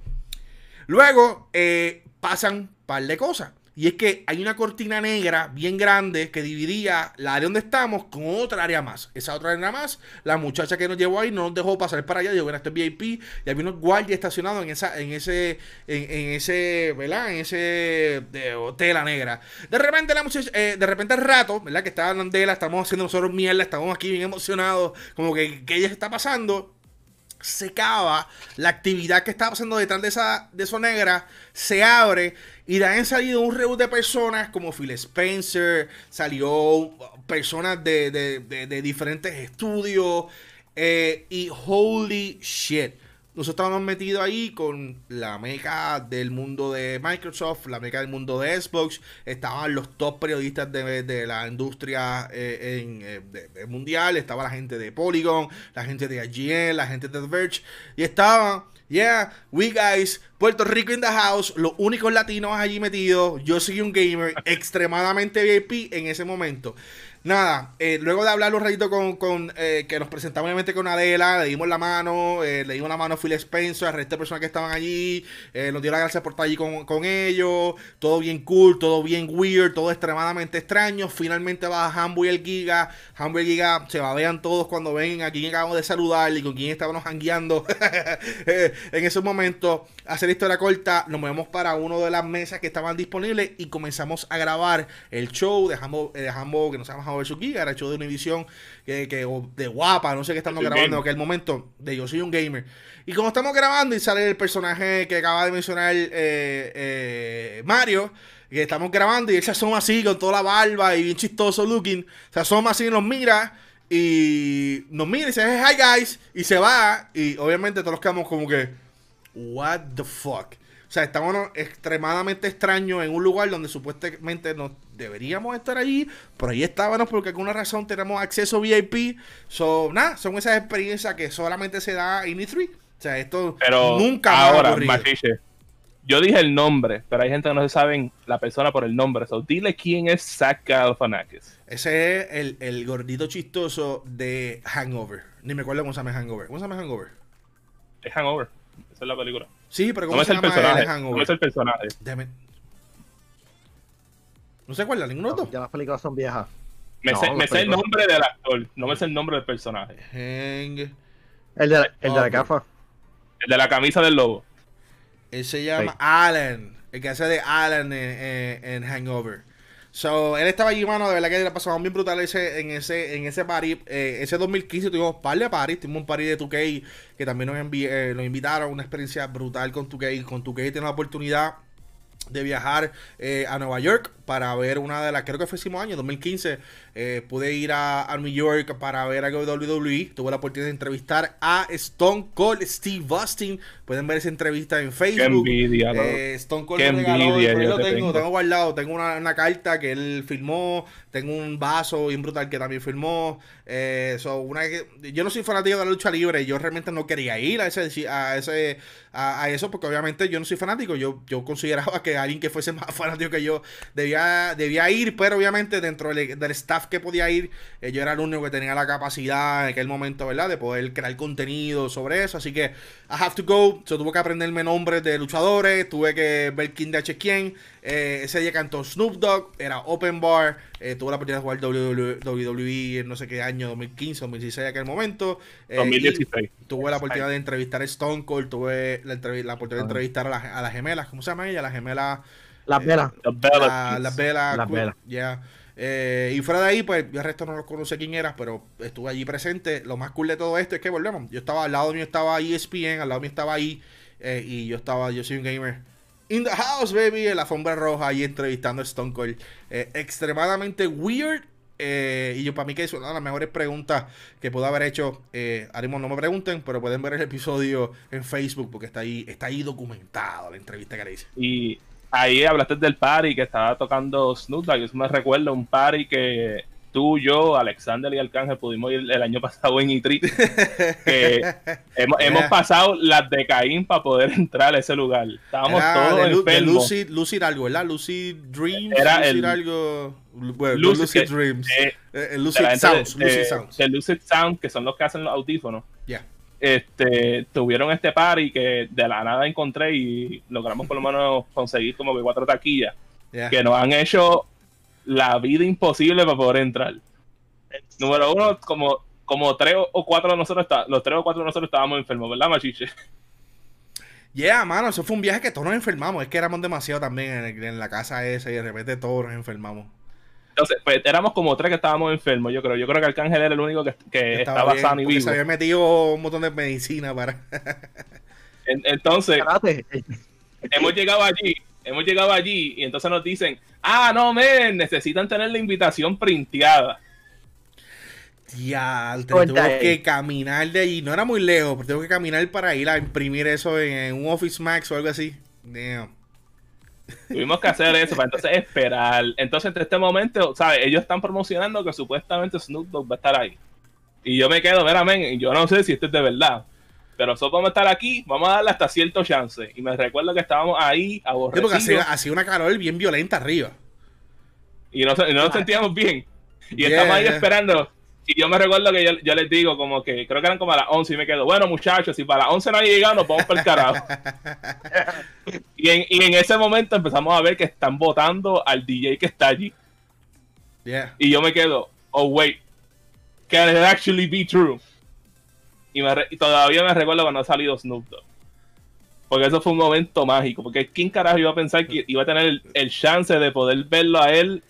Luego eh, pasan un par de cosas. Y es que hay una cortina negra bien grande que dividía la área donde estamos con otra área más. Esa otra área más, la muchacha que nos llevó ahí no nos dejó pasar para allá. Dijo, bueno, esto es VIP. Y había unos guardias estacionados en esa, en ese, en, ese, ¿verdad? En ese de, tela negra. De repente la muchacha, eh, de repente al rato, ¿verdad? Que estaba de estamos haciendo nosotros mierda, estamos aquí bien emocionados, como que, que ella está pasando se acaba la actividad que estaba pasando detrás de esa de eso negra se abre y de ahí han salido un reúno de personas como Phil Spencer salió personas de, de, diferentes estudios eh, y holy shit nosotros estábamos metidos ahí con la meca del mundo de Microsoft, la meca del mundo de Xbox. Estaban los top periodistas de, la industria eh, en, eh, mundial. Estaba la gente de Polygon, la gente de IGN, la gente de The Verge. Y estaban, yeah, we guys, Puerto Rico in the house, los únicos latinos allí metidos. Yo soy un gamer extremadamente VIP en ese momento. Nada, eh, luego de hablar un ratito con, con eh, que nos presentamos obviamente con Adela, le dimos la mano, eh, le dimos la mano a Phil Spencer, al resto de personas que estaban allí, nos dio las gracias por estar allí con, ellos, todo bien cool, todo bien weird, todo extremadamente extraño. Finalmente va Hambo y el Giga, Hambo y el Giga se vean todos cuando ven a quien acabamos de saludar y con quien estábamos hangueando en esos momentos. Hacer historia corta, nos movemos para una de las mesas que estaban disponibles y comenzamos a grabar el show de Hambo, de Hambo que nos llama ver su Giga, era hecho de una edición que, de guapa, no sé qué estamos grabando en aquel momento, de Yo soy un gamer. Y como estamos grabando y sale el personaje que acaba de mencionar eh, eh, Mario, que estamos grabando y él se asoma así con toda la barba y bien chistoso looking, se asoma así y nos mira y nos mira y dice, hi guys, y se va y obviamente todos quedamos como que, what the fuck. O sea, estamos extremadamente extraños en un lugar donde supuestamente nos deberíamos estar allí, pero ahí estábamos porque por alguna razón tenemos acceso VIP. So, nada, son esas experiencias que solamente se da en E3. O sea, esto nunca ahora, yo dije el nombre, pero hay gente que no se saben la persona por el nombre. So, dile quién es Zach Galifianakis. Ese es el, el, gordito chistoso de Hangover. Ni me acuerdo cómo se llama Hangover. ¿Cómo se llama Hangover? Es Hangover. Esa es la película. Sí, pero ¿cómo no se llama el personaje? No es el personaje. ¿No se acuerda ninguno de Ya las películas son viejas. Me, sé, el nombre del actor, no me sé el nombre del personaje. El de la, el de la gafa. El de la camisa del lobo. Él se llama Alan. El que hace de Alan en Hangover. So, él estaba allí, mano, de verdad que le pasamos bien brutal ese, en ese, en ese party. Eh, ese 2015 tuvimos par de parties, tuvimos un party de 2K que también nos, eh, nos invitaron, una experiencia brutal con 2K. Con 2K tiene la oportunidad de viajar eh, a Nueva York para ver una de las, creo que fue el año, 2015, eh, pude ir a, a, New York para ver a WWE. Tuve la oportunidad de entrevistar a Stone Cold Steve Austin. Pueden ver esa entrevista en Facebook. Qué envidia, eh, Stone Cold Qué envidia, lo tengo, tengo, guardado. Tengo una, carta que él firmó. Tengo un vaso bien brutal que también firmó. Eh, una, yo no soy fanático de la lucha libre. Yo realmente no quería ir a ese, a ese a, eso porque obviamente yo no soy fanático. Yo, yo consideraba que alguien que fuese más fanático que yo debía, debía ir, pero obviamente dentro del, del staff que podía ir, eh, yo era el único que tenía la capacidad en aquel momento, ¿verdad? De poder crear contenido sobre eso. Así que I have to go. Yo tuve que aprenderme nombres de luchadores, tuve que ver quién de H quién. Eh, ese día cantó Snoop Dogg, era Open Bar. Eh, tuve la oportunidad de jugar WWE en no sé qué año, 2015, 2016 en aquel momento. 2016. Tuve la oportunidad de entrevistar a Stone Cold, tuve la, la oportunidad de entrevistar a, a las gemelas, ¿cómo se llama ella? Las gemelas. Las velas. Las velas. Las velas. Eh, y fuera de ahí, pues el resto no los conoce quién era, pero estuve allí presente. Lo más cool de todo esto es que volvemos. Yo estaba al lado mío, estaba ESPN, al lado mío estaba ahí, eh, y yo estaba, yo soy un gamer. In the house, baby, en la alfombra roja, ahí entrevistando a Stone Cold. Eh, extremadamente weird. y yo, para mí, que es una de las mejores preguntas que puedo haber hecho. Eh, no me pregunten, pero pueden ver el episodio en Facebook porque está ahí, está ahí documentado la entrevista que le hice. Y ahí hablaste del party que estaba tocando Snoop Dogg. Yo me recuerdo un party que tú, yo, Alexander y Arcángel pudimos ir el año pasado en Itri. que hemos, pasado las de Caín para poder entrar a ese lugar. Estábamos todos de, enfermos. De Lucid, algo, ¿verdad? Lucid Dreams. Era Lucid el, algo. Bueno, Lucid, Dreams. Eh, eh, Lucid Sounds. Lucid Sounds. De Lucid Sounds, que son los que hacen los audífonos. Ya este, tuvieron este party que de la nada encontré y logramos por lo menos conseguir como que cuatro taquillas que nos han hecho la vida imposible para poder entrar. Número uno, como, como tres o cuatro de nosotros, los tres o cuatro de nosotros estábamos enfermos, ¿verdad, Machiche? Yeah, mano, eso fue un viaje que todos nos enfermamos. Es que éramos demasiado también en, en la casa esa y de repente todos nos enfermamos. Entonces, pues éramos como tres que estábamos enfermos, yo creo. Yo creo que Arcángel era el único que, estaba, sano y vivo. Se había metido un montón de medicina para. entonces, hemos llegado allí, hemos llegado allí y entonces nos dicen, ah, no, men, necesitan tener la invitación printeada. Ya, tengo que caminar de allí. No era muy lejos, pero tengo que caminar para ir a imprimir eso en, un Office Max o algo así. Damn. Tuvimos que hacer eso para entonces esperar. Entonces, en este momento, ¿sabes? Ellos están promocionando que supuestamente Snoop Dogg va a estar ahí. Y yo me quedo, mira, men, yo no sé si esto es de verdad. Pero nosotros vamos a estar aquí, vamos a darle hasta cierto chance. Y me recuerdo que estábamos ahí aborrecidos. Sí, porque hacía, una calor bien violenta arriba. Y no, no nos sentíamos bien. Y estamos ahí esperando y yo me recuerdo que yo, les digo, como que creo que eran como a las 11 y me quedo, bueno, muchachos, si para las 11 no hay llegado, nos vamos para el carajo. y, en, y en ese momento empezamos a ver que están votando al DJ que está allí. Y yo me quedo, oh, wait, can it actually be true? Y, me todavía me recuerdo cuando ha salido Snoop Dogg. Porque eso fue un momento mágico. Porque ¿quién carajo iba a pensar que iba a tener el, el chance de poder verlo a él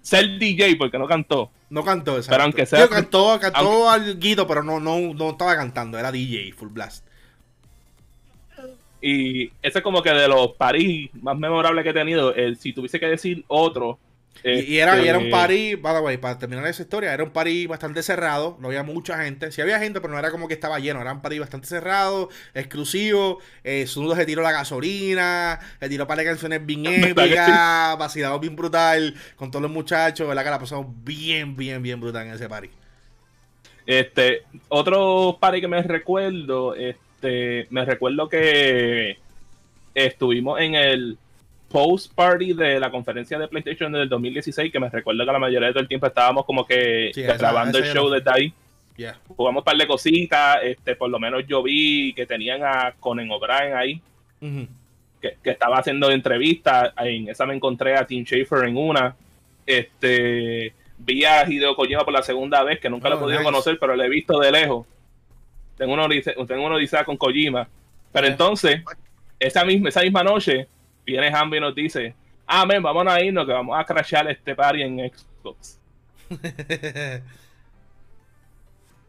ser DJ? Porque no cantó no cantó, exacto. Pero aunque sea. cantó, cantó al Guido, pero no, no, no estaba cantando, era DJ, full blast. Y ese es como que de los París más memorables que he tenido. El, si tuviese que decir otro, y, era, era, un este, party, para terminar esa historia, era un party bastante cerrado, no había mucha gente. Sí había gente, pero no era como que estaba lleno, era un party bastante cerrado, exclusivo. Eh, Sunudo se tiró la gasolina, se tiró para canciones bien épicas, vacilado bien brutal con todos los muchachos, ¿verdad? Que la pasamos bien, bien, bien brutal en ese party. Este, otro party que me recuerdo, este, me recuerdo que estuvimos en el post party de la conferencia de PlayStation del 2016, que me recuerdo que la mayoría del tiempo estábamos como que grabando el show desde ahí. Jugamos un par de cositas, este, por lo menos yo vi que tenían a Conan O'Brien ahí, que, estaba haciendo entrevistas, en esa me encontré a Tim Schafer en una, este, vi a Hideo Kojima por la segunda vez, que nunca lo he oh, podido conocer, pero lo he visto de lejos. Tengo una odisea, tengo una con Kojima. Pero entonces, esa misma, esa misma noche, viene Hambi y nos dice, ah, men, vamos a irnos que vamos a crashar este party en Xbox.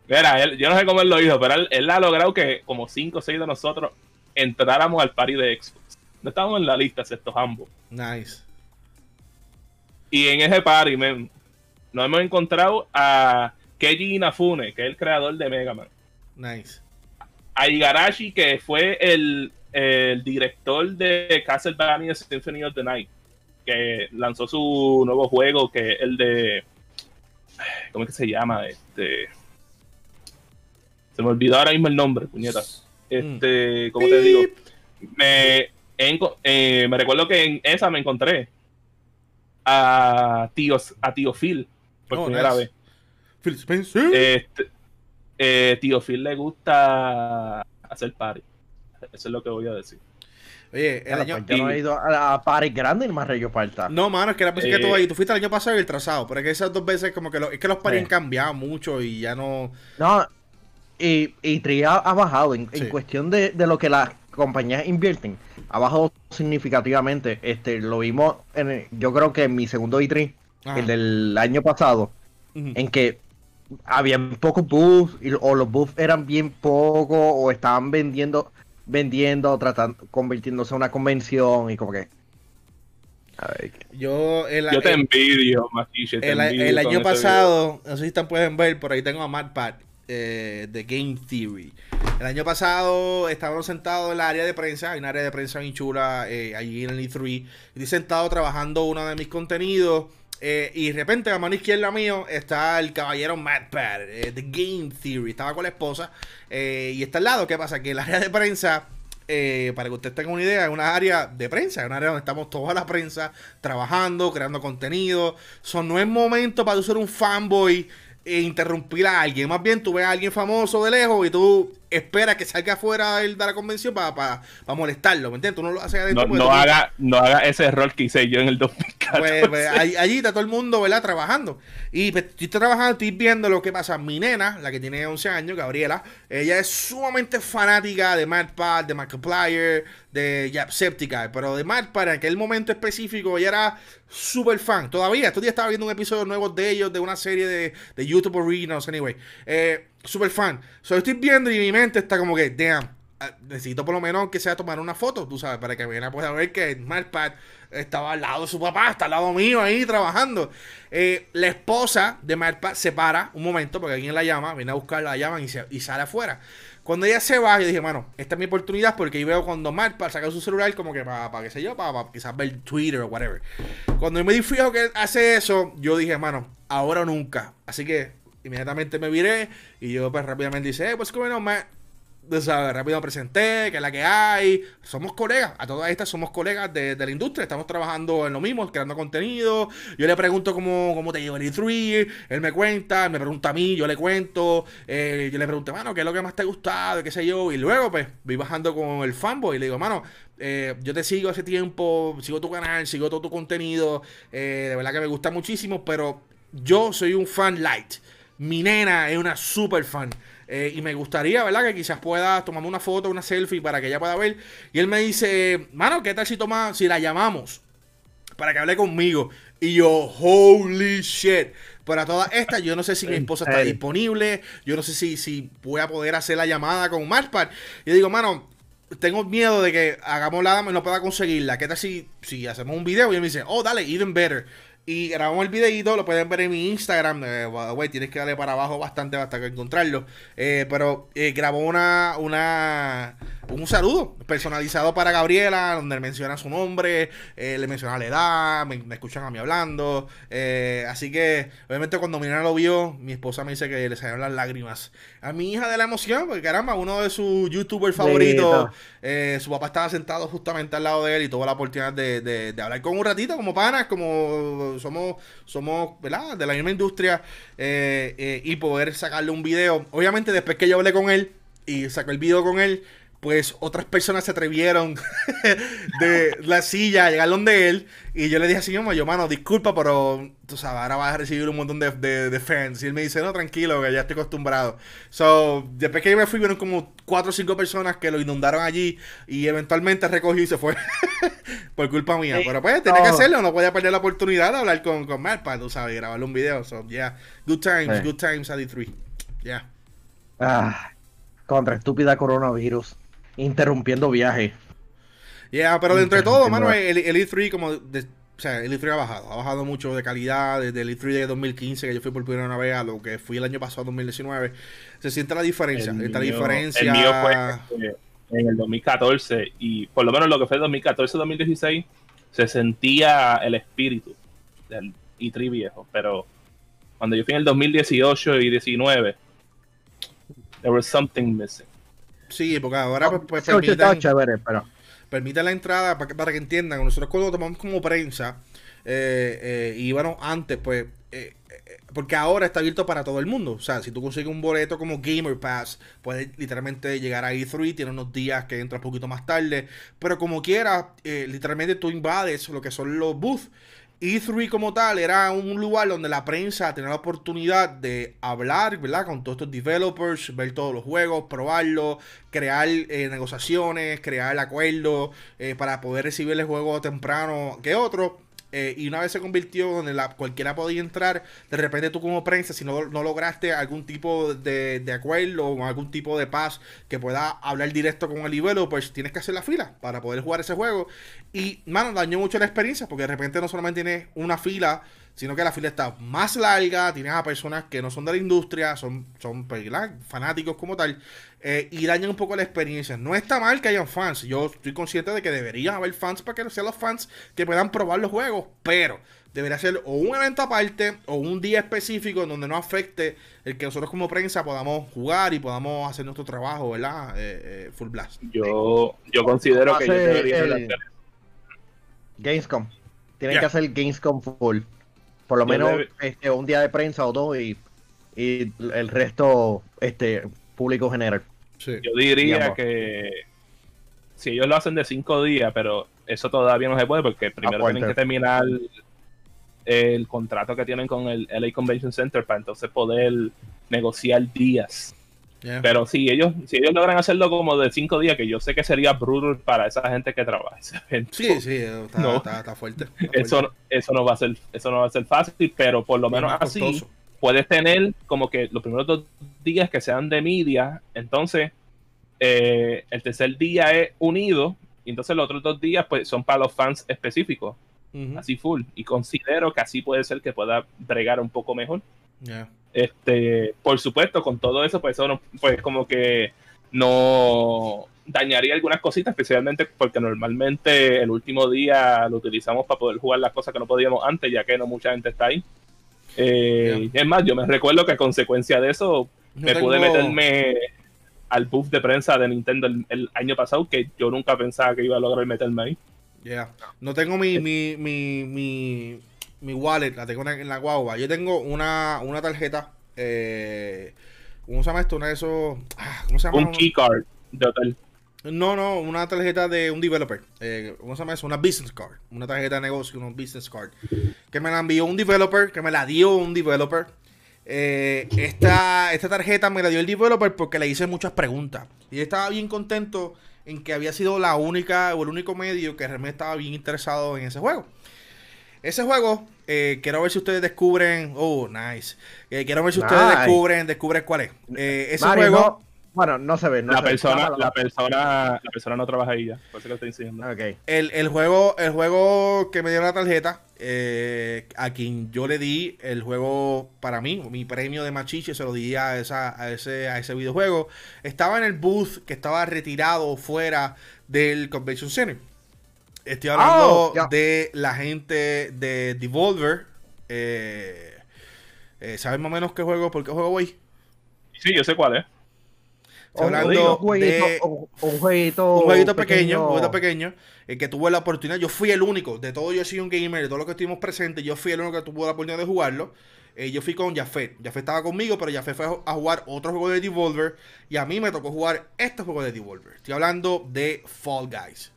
Mira, él, yo no sé cómo él lo hizo, pero él, él ha logrado que como 5 o 6 de nosotros entráramos al party de Xbox. No estábamos en la lista, excepto ambos. Nice. Y en ese party, men, nos hemos encontrado a Keiji Inafune, que es el creador de Mega Man. Nice. A Igarashi, que fue el el director de Castlevania Symphony of the Night, que lanzó su nuevo juego, que es el de. ¿Cómo es que se llama? Este. Se me olvidó ahora mismo el nombre, puñetas. Este, ¿cómo te digo? Me, eh, me recuerdo que en esa me encontré a tío, a tío Phil por oh, primera vez. Phil Spencer. Este, eh, tío Phil le gusta hacer party. Eso es lo que voy a decir. Oye, el año... Pues, yo no he ido a, a Paris Grande ni más Rayo Parta. No, mano, es que la vez que tú ahí, tú fuiste el año pasado y el trazado, pero es que esas dos veces como que, es que los Paris han cambiado mucho y ya no... No, y, y TRIA ha bajado en, cuestión de, de, lo que las compañías invierten, ha bajado significativamente. Este, lo vimos, en yo creo que en mi segundo E3 el del año pasado, en que habían pocos buffs o los buffs eran bien pocos o estaban vendiendo, vendiendo, tratando, convirtiéndose en una convención y como que yo, el, Yo te envidio, el, año pasado, no sé si ustedes pueden ver, por ahí tengo a Matt Pat eh, de Game Theory. El año pasado estábamos sentados en la área de prensa, hay una área de prensa bien chula eh, allí en el E3. Estoy sentado trabajando uno de mis contenidos. Eh, y de repente a mano izquierda mío está el caballero Matt Pat de Game Theory. Estaba con la esposa. y está al lado, ¿qué pasa? Que el área de prensa eh, para que usted tenga una idea, es una área de prensa, es una área donde estamos toda la prensa trabajando, creando contenido. So, no es momento para tú ser un fanboy e interrumpir a alguien. Más bien tú ves a alguien famoso de lejos y tú esperas que salga afuera de la convención para, para, molestarlo, ¿me entiendes? Tú no lo haces adentro. No, haga, no haga ese error que hice yo en el 2014. Pues, pues allí, está todo el mundo, ¿verdad? Trabajando. Y pues, estoy trabajando, estoy viendo lo que pasa. Mi nena, la que tiene 11 años, Gabriela, ella es sumamente fanática de MadPad, de Markiplier, de Jacksepticeye, pero de MadPad en aquel momento específico ella era súper fan. Todavía, estos días estaba viendo un episodio nuevo de ellos, de una serie de, de YouTube Originals, anyway. Eh, super fan. So, estoy viendo y mi mente está como que, damn, ah, necesito por lo menos que sea tomar una foto, tú sabes, para que Viena pueda ver que Marpat estaba al lado de su papá, está al lado mío ahí trabajando. Eh, la esposa de Marpat se para un momento porque alguien la llama, viene a buscarla, la llaman y, sale afuera. Cuando ella se va, yo dije, bueno, esta es mi oportunidad porque ahí veo cuando Marpat saca su celular como que para, para qué sé yo, para, quizás ver Twitter o whatever. Cuando yo me di que hace eso, yo dije, mano, ahora o nunca. Así que inmediatamente me viré y yo pues rápidamente dice, eh, pues como me rápido me presenté, que es la que hay. Somos colegas, a todas estas somos colegas de, la industria, estamos trabajando en lo mismo, creando contenido. Yo le pregunto cómo, cómo te lleva el E3, él me cuenta, me pregunta a mí, yo le cuento. Eh, yo le pregunto, mano, ¿qué es lo que más te ha gustado? ¿Qué sé yo? Y luego, pues, voy bajando con el fanboy y le digo, mano, eh, yo te sigo hace tiempo, sigo tu canal, sigo todo tu contenido. Eh, de verdad que me gusta muchísimo, pero yo soy un fan light. Mi nena es una super fan. Eh, y me gustaría, ¿verdad? Que quizás pueda tomarme una foto, una selfie para que ella pueda ver. Y él me dice, mano, ¿qué tal si toma, si la llamamos? Para que hable conmigo. Y yo, holy shit. Para todas estas, yo no sé si mi esposa está disponible. Yo no sé si, si voy a poder hacer la llamada con Marspar. Y yo digo, mano, tengo miedo de que hagamos la y no pueda conseguirla. ¿Qué tal si, si hacemos un video? Y él me dice, oh, dale, even better. Y grabamos el videito, lo pueden ver en mi Instagram. Eh, tienes que darle para abajo bastante hasta que encontrarlo. Eh, pero eh, grabó una, una, un saludo personalizado para Gabriela, donde menciona su nombre, eh, le menciona la edad, me, escuchan a mí hablando. Eh, así que, obviamente, cuando mi nena lo vio, mi esposa me dice que le salieron las lágrimas. A mi hija de la emoción, porque caramba, uno de sus youtubers favoritos, eh, su papá estaba sentado justamente al lado de él y tuvo la oportunidad de, de, hablar con un ratito, como panas, como somos, somos, ¿verdad?, de la misma industria y poder sacarle un video. Obviamente, después que yo hablé con él y saqué el video con él, pues otras personas se atrevieron de la silla a llegar donde él. Y yo le dije así, yo, mano, disculpa, pero tú sabes, ahora vas a recibir un montón de, de, fans. Y él me dice, no, tranquilo, que ya estoy acostumbrado. So, después que yo me fui, vieron como cuatro o cinco personas que lo inundaron allí. Y eventualmente recogió y se fue. Por culpa mía. pero pues, tenía que hacerlo, no podía perder la oportunidad de hablar con, con para tú sabes, grabarle un video. So, yeah, good times, good times a D3. Yeah. Ah, contra estúpida coronavirus interrumpiendo viaje. Yeah, pero dentro de todo, mano, el, el E3 como... o sea, el E3 ha bajado, ha bajado mucho de calidad desde el E3 de 2015, que yo fui por primera vez, a lo que fui el año pasado, 2019. Se siente la diferencia, el esta diferencia... El mío fue eh, en el 2014, y por lo menos lo que fue el 2014-2016, se sentía el espíritu del E3 viejo, pero cuando yo fui en el 2018 y 19, there was something missing. Sí, porque ahora pues, pues permite, la entrada para que, para que entiendan. Nosotros cuando tomamos como prensa, eh, eh, y bueno, antes pues... Eh, porque ahora está abierto para todo el mundo. O sea, si tú consigues un boleto como Gamer Pass, puedes literalmente llegar a E3, tiene unos días que entras un poquito más tarde. Pero como quieras, literalmente tú invades lo que son los booths. E3 como tal era un lugar donde la prensa tenía la oportunidad de hablar, ¿verdad? Con todos estos developers, ver todos los juegos, probarlos, crear eh, negociaciones, crear acuerdos eh, para poder recibir el juego temprano que otro. Eh, y una vez se convirtió donde la, cualquiera podía entrar, de repente tú como prensa, si no, no lograste algún tipo de, de, acuerdo o algún tipo de paz que pueda hablar directo con el nivel, pues tienes que hacer la fila para poder jugar ese juego. Y, mano, dañó mucho la experiencia porque de repente no solamente tienes una fila sino que la fila está más larga, tienes a personas que no son de la industria, son, son pues, fanáticos como tal, eh, y dañan un poco la experiencia. No está mal que hayan fans, yo estoy consciente de que debería haber fans para que sean los fans que puedan probar los juegos, pero debería ser o un evento aparte o un día específico en donde no afecte el que nosotros como prensa podamos jugar y podamos hacer nuestro trabajo, ¿verdad? Eh, eh, full blast. Yo, yo considero que yo debería el... Gamescom. Tienen que hacer Gamescom full. Por lo menos este, un día de prensa o dos y, el resto este público general. Yo diría que si ellos lo hacen de cinco días, pero eso todavía no se puede porque primero tienen que terminar el contrato que tienen con el LA Convention Center para entonces poder negociar días. Pero si ellos, si ellos logran hacerlo como de cinco días, que yo sé que sería brutal para esa gente que trabaja Sí, sí, está, fuerte, eso, eso no va a ser, eso no va a ser fácil, pero por lo menos así puedes tener como que los primeros dos días que sean de media, entonces eh, el tercer día es unido, y entonces los otros dos días pues son para los fans específicos, así full. Y considero que así puede ser que pueda bregar un poco mejor. Este, por supuesto, con todo eso, pues eso pues como que no dañaría algunas cositas, especialmente porque normalmente el último día lo utilizamos para poder jugar las cosas que no podíamos antes, ya que no mucha gente está ahí. Eh, es más, yo me recuerdo que a consecuencia de eso me pude meterme al buff de prensa de Nintendo el, año pasado, que yo nunca pensaba que iba a lograr meterme ahí. Ya, no tengo mi, mi, mi, mi wallet, la tengo en la guagua. Yo tengo una, una tarjeta. Eh, ¿Cómo se llama esto? Una de esos. Ah, ¿Cómo se llama? Un keycard de hotel. No, no, una tarjeta de un developer. Eh, ¿Cómo se llama eso? Una business card. Una tarjeta de negocio, una business card. Que me la envió un developer, que me la dio un developer. Eh, esta, esta tarjeta me la dio el developer porque le hice muchas preguntas. Y estaba bien contento en que había sido la única o el único medio que realmente estaba bien interesado en ese juego. Ese juego, eh, quiero ver si ustedes descubren. Oh, nice. Eh, quiero ver si ustedes descubren, descubren cuál es. Eh, ese juego. bueno, no se ve. la, persona, la, persona, la persona no trabaja ahí ya. Por eso que lo estoy diciendo. Okay. El, el, juego, el juego que me dio la tarjeta, a quien yo le di el juego para mí, mi premio de machiche, se lo di a, esa, a, ese, a ese videojuego. Estaba en el booth que estaba retirado fuera del Convention Center. Estoy hablando oh, de la gente de Devolver. Eh, eh, ¿Sabes más o menos qué juego? ¿Por qué juego voy? Sí, yo sé cuál es. Estoy hablando un jueguito, de un jueguito, un jueguito pequeño, un jueguito pequeño, el que tuve la oportunidad. Yo fui el único, de todo yo soy un gamer, de todo lo que estuvimos presentes, yo fui el único que tuvo la oportunidad de jugarlo. Eh, yo fui con Jafet. Jafet estaba conmigo, pero Jafet fue a jugar otro juego de Devolver. Y a mí me tocó jugar este juego de Devolver. Estoy hablando de Fall Guys.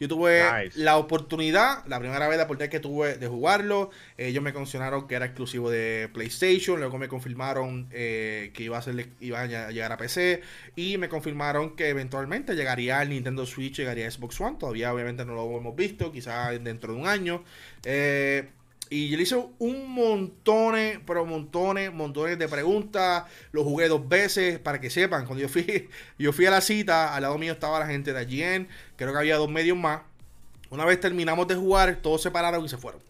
Yo tuve la oportunidad, la primera vez la oportunidad que tuve de jugarlo. Ellos me mencionaron que era exclusivo de PlayStation. Luego me confirmaron eh, que iba a, ser, iba a llegar a PC. Y me confirmaron que eventualmente llegaría al Nintendo Switch, llegaría a Xbox One. Todavía obviamente no lo hemos visto, quizás dentro de un año. Eh, y yo le hice un montón, pero montones, montones de preguntas. Lo jugué dos veces para que sepan. Cuando yo fui, yo fui a la cita, al lado mío estaba la gente de IGN. Creo que había dos medios más. Una vez terminamos de jugar, todos se pararon y se fueron.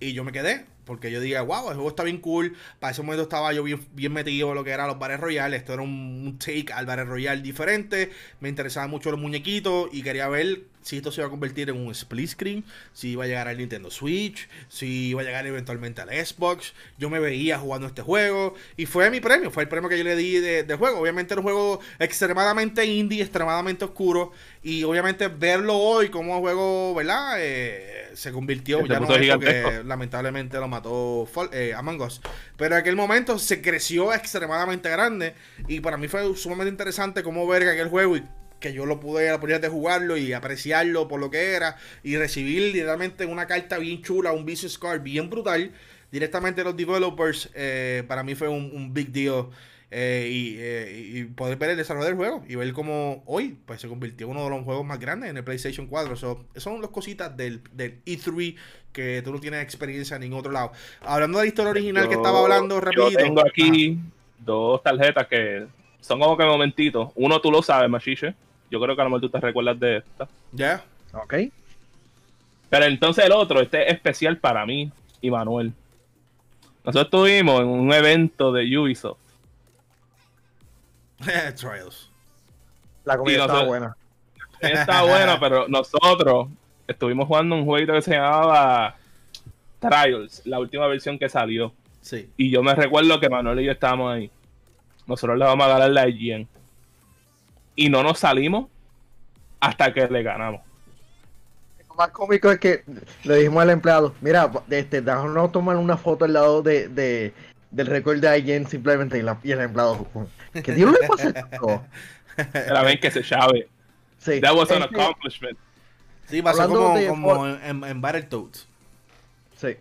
Y yo me quedé, porque yo dije, wow, el juego está bien cool. Para ese momento estaba yo bien, bien metido en lo que eran los bares royales. Esto era un, take al bar royal diferente. Me interesaban mucho los muñequitos y quería ver si esto se iba a convertir en un split screen, si iba a llegar al Nintendo Switch, si iba a llegar eventualmente al Xbox. Yo me veía jugando este juego y fue mi premio, fue el premio que yo le di de, juego. Obviamente era un juego extremadamente indie, extremadamente oscuro y obviamente verlo hoy como juego, ¿verdad? Eh, se convirtió, ya no es lamentablemente lo mató eh, Among Us. Pero en aquel momento se creció extremadamente grande y para mí fue sumamente interesante cómo ver aquel juego y que yo lo pude la de jugarlo y apreciarlo por lo que era y recibir directamente una carta bien chula, un business card bien brutal directamente de los developers, eh, para mí fue un, big deal. y, poder ver el desarrollo del juego y ver cómo hoy pues se convirtió en uno de los juegos más grandes en el PlayStation 4. son las cositas del, del E3 que tú no tienes experiencia en ningún otro lado. Hablando de la historia original que estaba hablando rapidito. Yo tengo aquí dos tarjetas que son como que momentitos. Uno tú lo sabes, Machiche. Yo creo que a lo mejor tú te recuerdas de esta. Ya. Ok. Pero entonces el otro, este es especial para mí y Manuel. Nosotros estuvimos en un evento de Ubisoft. Trials. La comida está buena. Está buena, pero nosotros estuvimos jugando un jueguito que se llamaba Trials, la última versión que salió. Sí. Y yo me recuerdo que Manuel y yo estábamos ahí. Nosotros le vamos a ganar la IGN. Y no nos salimos hasta que le ganamos. Lo más cómico es que le dijimos al empleado, mira, este, déjanos tomar una foto al lado de, de del récord de IGN simplemente y, el empleado, ¿qué Dios le pasa esto? Era bien que se chave. Sí. That was an este, accomplishment. Sí, pasó como, como en, en Battletoads. Sí.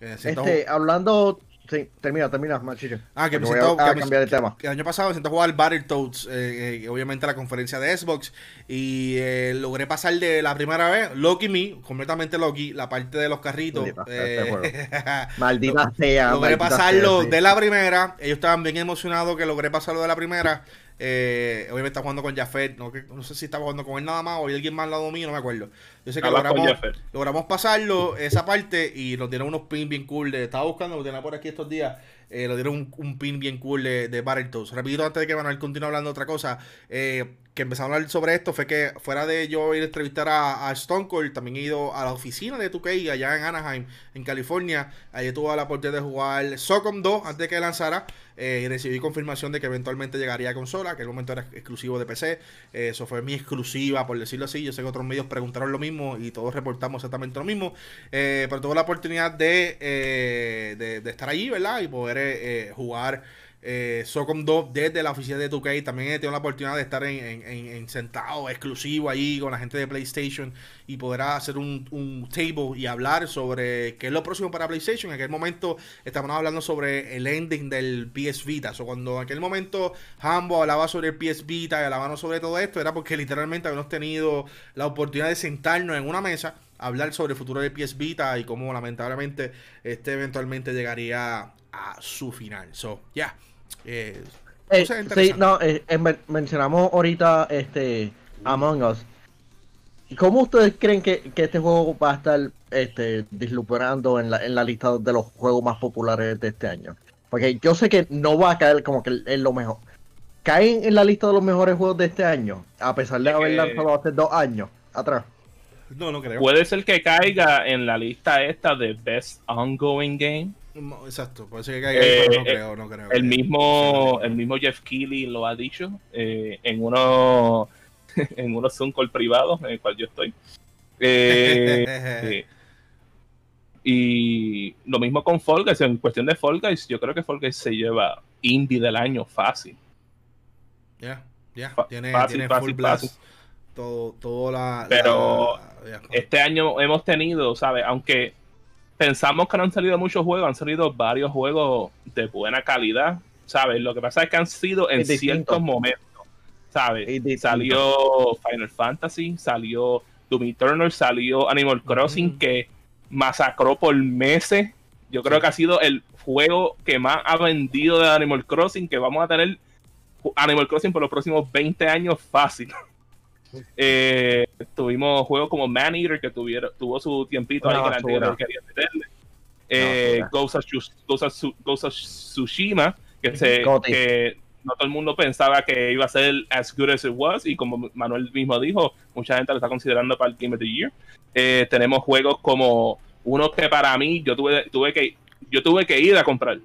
Este, hablando Sí, termina, termina, machillo. Ah, que me siento, a, cambiar de tema. Que el año pasado me siento a jugar Battletoads, eh, eh, obviamente la conferencia de Xbox, y eh, logré pasar de la primera vez, Loki Me, completamente Loki, la parte de los carritos. Eh, maldita sea. Logré pasarlo de la primera, ellos estaban bien emocionados que logré pasarlo de la primera. Eh, obviamente está jugando con Jafet. No, no, sé si está jugando con él nada más o hay alguien más al lado mío, no me acuerdo. Yo sé que logramos, logramos, pasarlo, esa parte, y nos dieron unos pins bien cool. De, estaba buscando, lo tenía por aquí estos días. Eh, nos dieron un, pin bien cool de, de Battletoads. Repito, antes de que Manuel continúe hablando de otra cosa. Eh, que empezamos a hablar sobre esto fue que fuera de yo ir a entrevistar a, Stone Cold, también he ido a la oficina de 2K allá en Anaheim, en California. Allí tuve la oportunidad de jugar Socom 2 antes de que lanzara. Eh, y recibí confirmación de que eventualmente llegaría a consola, que en el momento era exclusivo de PC. Eh, eso fue mi exclusiva, por decirlo así. Yo sé que otros medios preguntaron lo mismo y todos reportamos exactamente lo mismo. Eh, pero tuve la oportunidad de, de, de, estar allí, ¿verdad? Y poder jugar eh, Socom 2 desde la oficina de 2K. También he tenido la oportunidad de estar en, sentado exclusivo ahí con la gente de PlayStation y poder hacer un, table y hablar sobre qué es lo próximo para PlayStation. En aquel momento estamos hablando sobre el ending del PS Vita. O cuando en aquel momento Hambo hablaba sobre el PS Vita y hablaban sobre todo esto, era porque literalmente habíamos tenido la oportunidad de sentarnos en una mesa hablar sobre el futuro del PS Vita y cómo lamentablemente este eventualmente llegaría a su final. So, ya. Eh, eh, sí, no, eh, mencionamos ahorita este Among Us. ¿Cómo ustedes creen que, este juego va a estar este, disluperando en la, en la lista de los juegos más populares de este año? Porque yo sé que no va a caer como que en lo mejor. ¿Caen en la lista de los mejores juegos de este año? A pesar de haber lanzado hace dos años atrás. No, no creo. Puede ser que caiga en la lista esta de Best Ongoing Game. Exacto, puede ser que caiga ahí, pero no eh, creo, no creo. El mismo, el mismo Jeff Keighley lo ha dicho eh, en uno en unos Zoom call privados en el cual yo estoy. Eh, y lo mismo con Fall Guys, en cuestión de Fall Guys, yo creo que Fall Guys se lleva indie del año fácil. Ya, ya, tiene, fácil, fácil, fácil. Todo, todo la... Pero este año hemos tenido, ¿sabes? Aunque pensamos que no han salido muchos juegos, han salido varios juegos de buena calidad, ¿sabes? Lo que pasa es que han sido en ciertos momentos, ¿sabes? Salió Final Fantasy, salió Doom Eternal, salió Animal Crossing, que masacró por meses. Yo creo que ha sido el juego que más ha vendido de Animal Crossing, que vamos a tener Animal Crossing por los próximos 20 años fácil. Eh, tuvimos juegos como Man Eater que tuvieron, tuvo su tiempito ahí que la quería meterle. Eh, Ghost, of, Tsushima, que, se, que no todo el mundo pensaba que iba a ser as good as it was, y como Manuel mismo dijo, mucha gente lo está considerando para el Game of the Year. Eh, tenemos juegos como uno que para mí yo tuve, tuve que yo tuve que ir a comprar.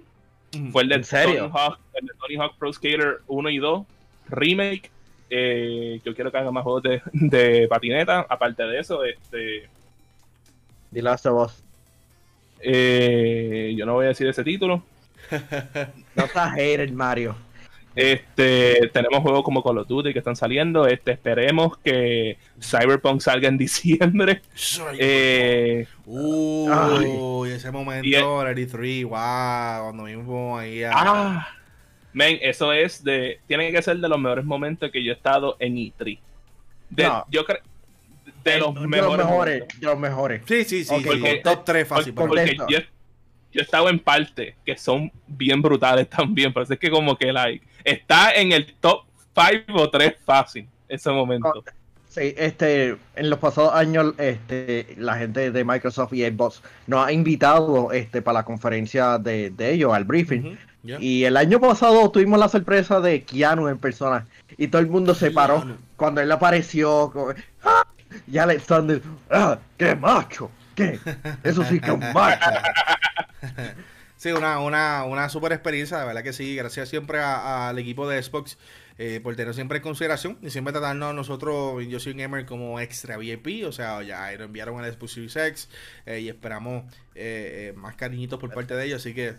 Mm, Fue el de, Tony Hawk, el de Tony Hawk Pro Skater 1 y 2 remake eh, yo quiero que haga más juegos de, patineta. Aparte de eso, este. The Last of Us. Eh, yo no voy a decir ese título. no estás hater, Mario. Este, tenemos juegos como Call of Duty que están saliendo. Este, esperemos que Cyberpunk salga en diciembre. Eh, Uy, ese momento, 3 wow, cuando mismo ahí a... Ah, Men, eso es de. Tiene que ser de los mejores momentos que yo he estado en E3. Yo creo. De los, mejores, de los mejores. Sí, sí, sí. top 3 fácil. Porque, yo, yo he estado en parte que son bien brutales también. Pero es que como que like, está en el top 5 o 3 fácil ese momento. Sí, este, en los pasados años, este, la gente de Microsoft y Xbox nos ha invitado, este, para la conferencia de, ellos, al briefing. Y el año pasado tuvimos la sorpresa de Keanu en persona y todo el mundo se paró cuando él apareció. ¡Ah! Y Alexander, ¡ah! ¡Qué macho! ¿Qué? Eso sí que es un macho. sí, una, una, una super experiencia, de verdad que sí. Gracias siempre al equipo de Xbox eh, por tener siempre en consideración y siempre tratarnos a nosotros, yo soy un gamer, como extra VIP. O sea, ya enviaron el Xbox Series X y esperamos eh, eh, más cariñitos por parte de ellos. Así que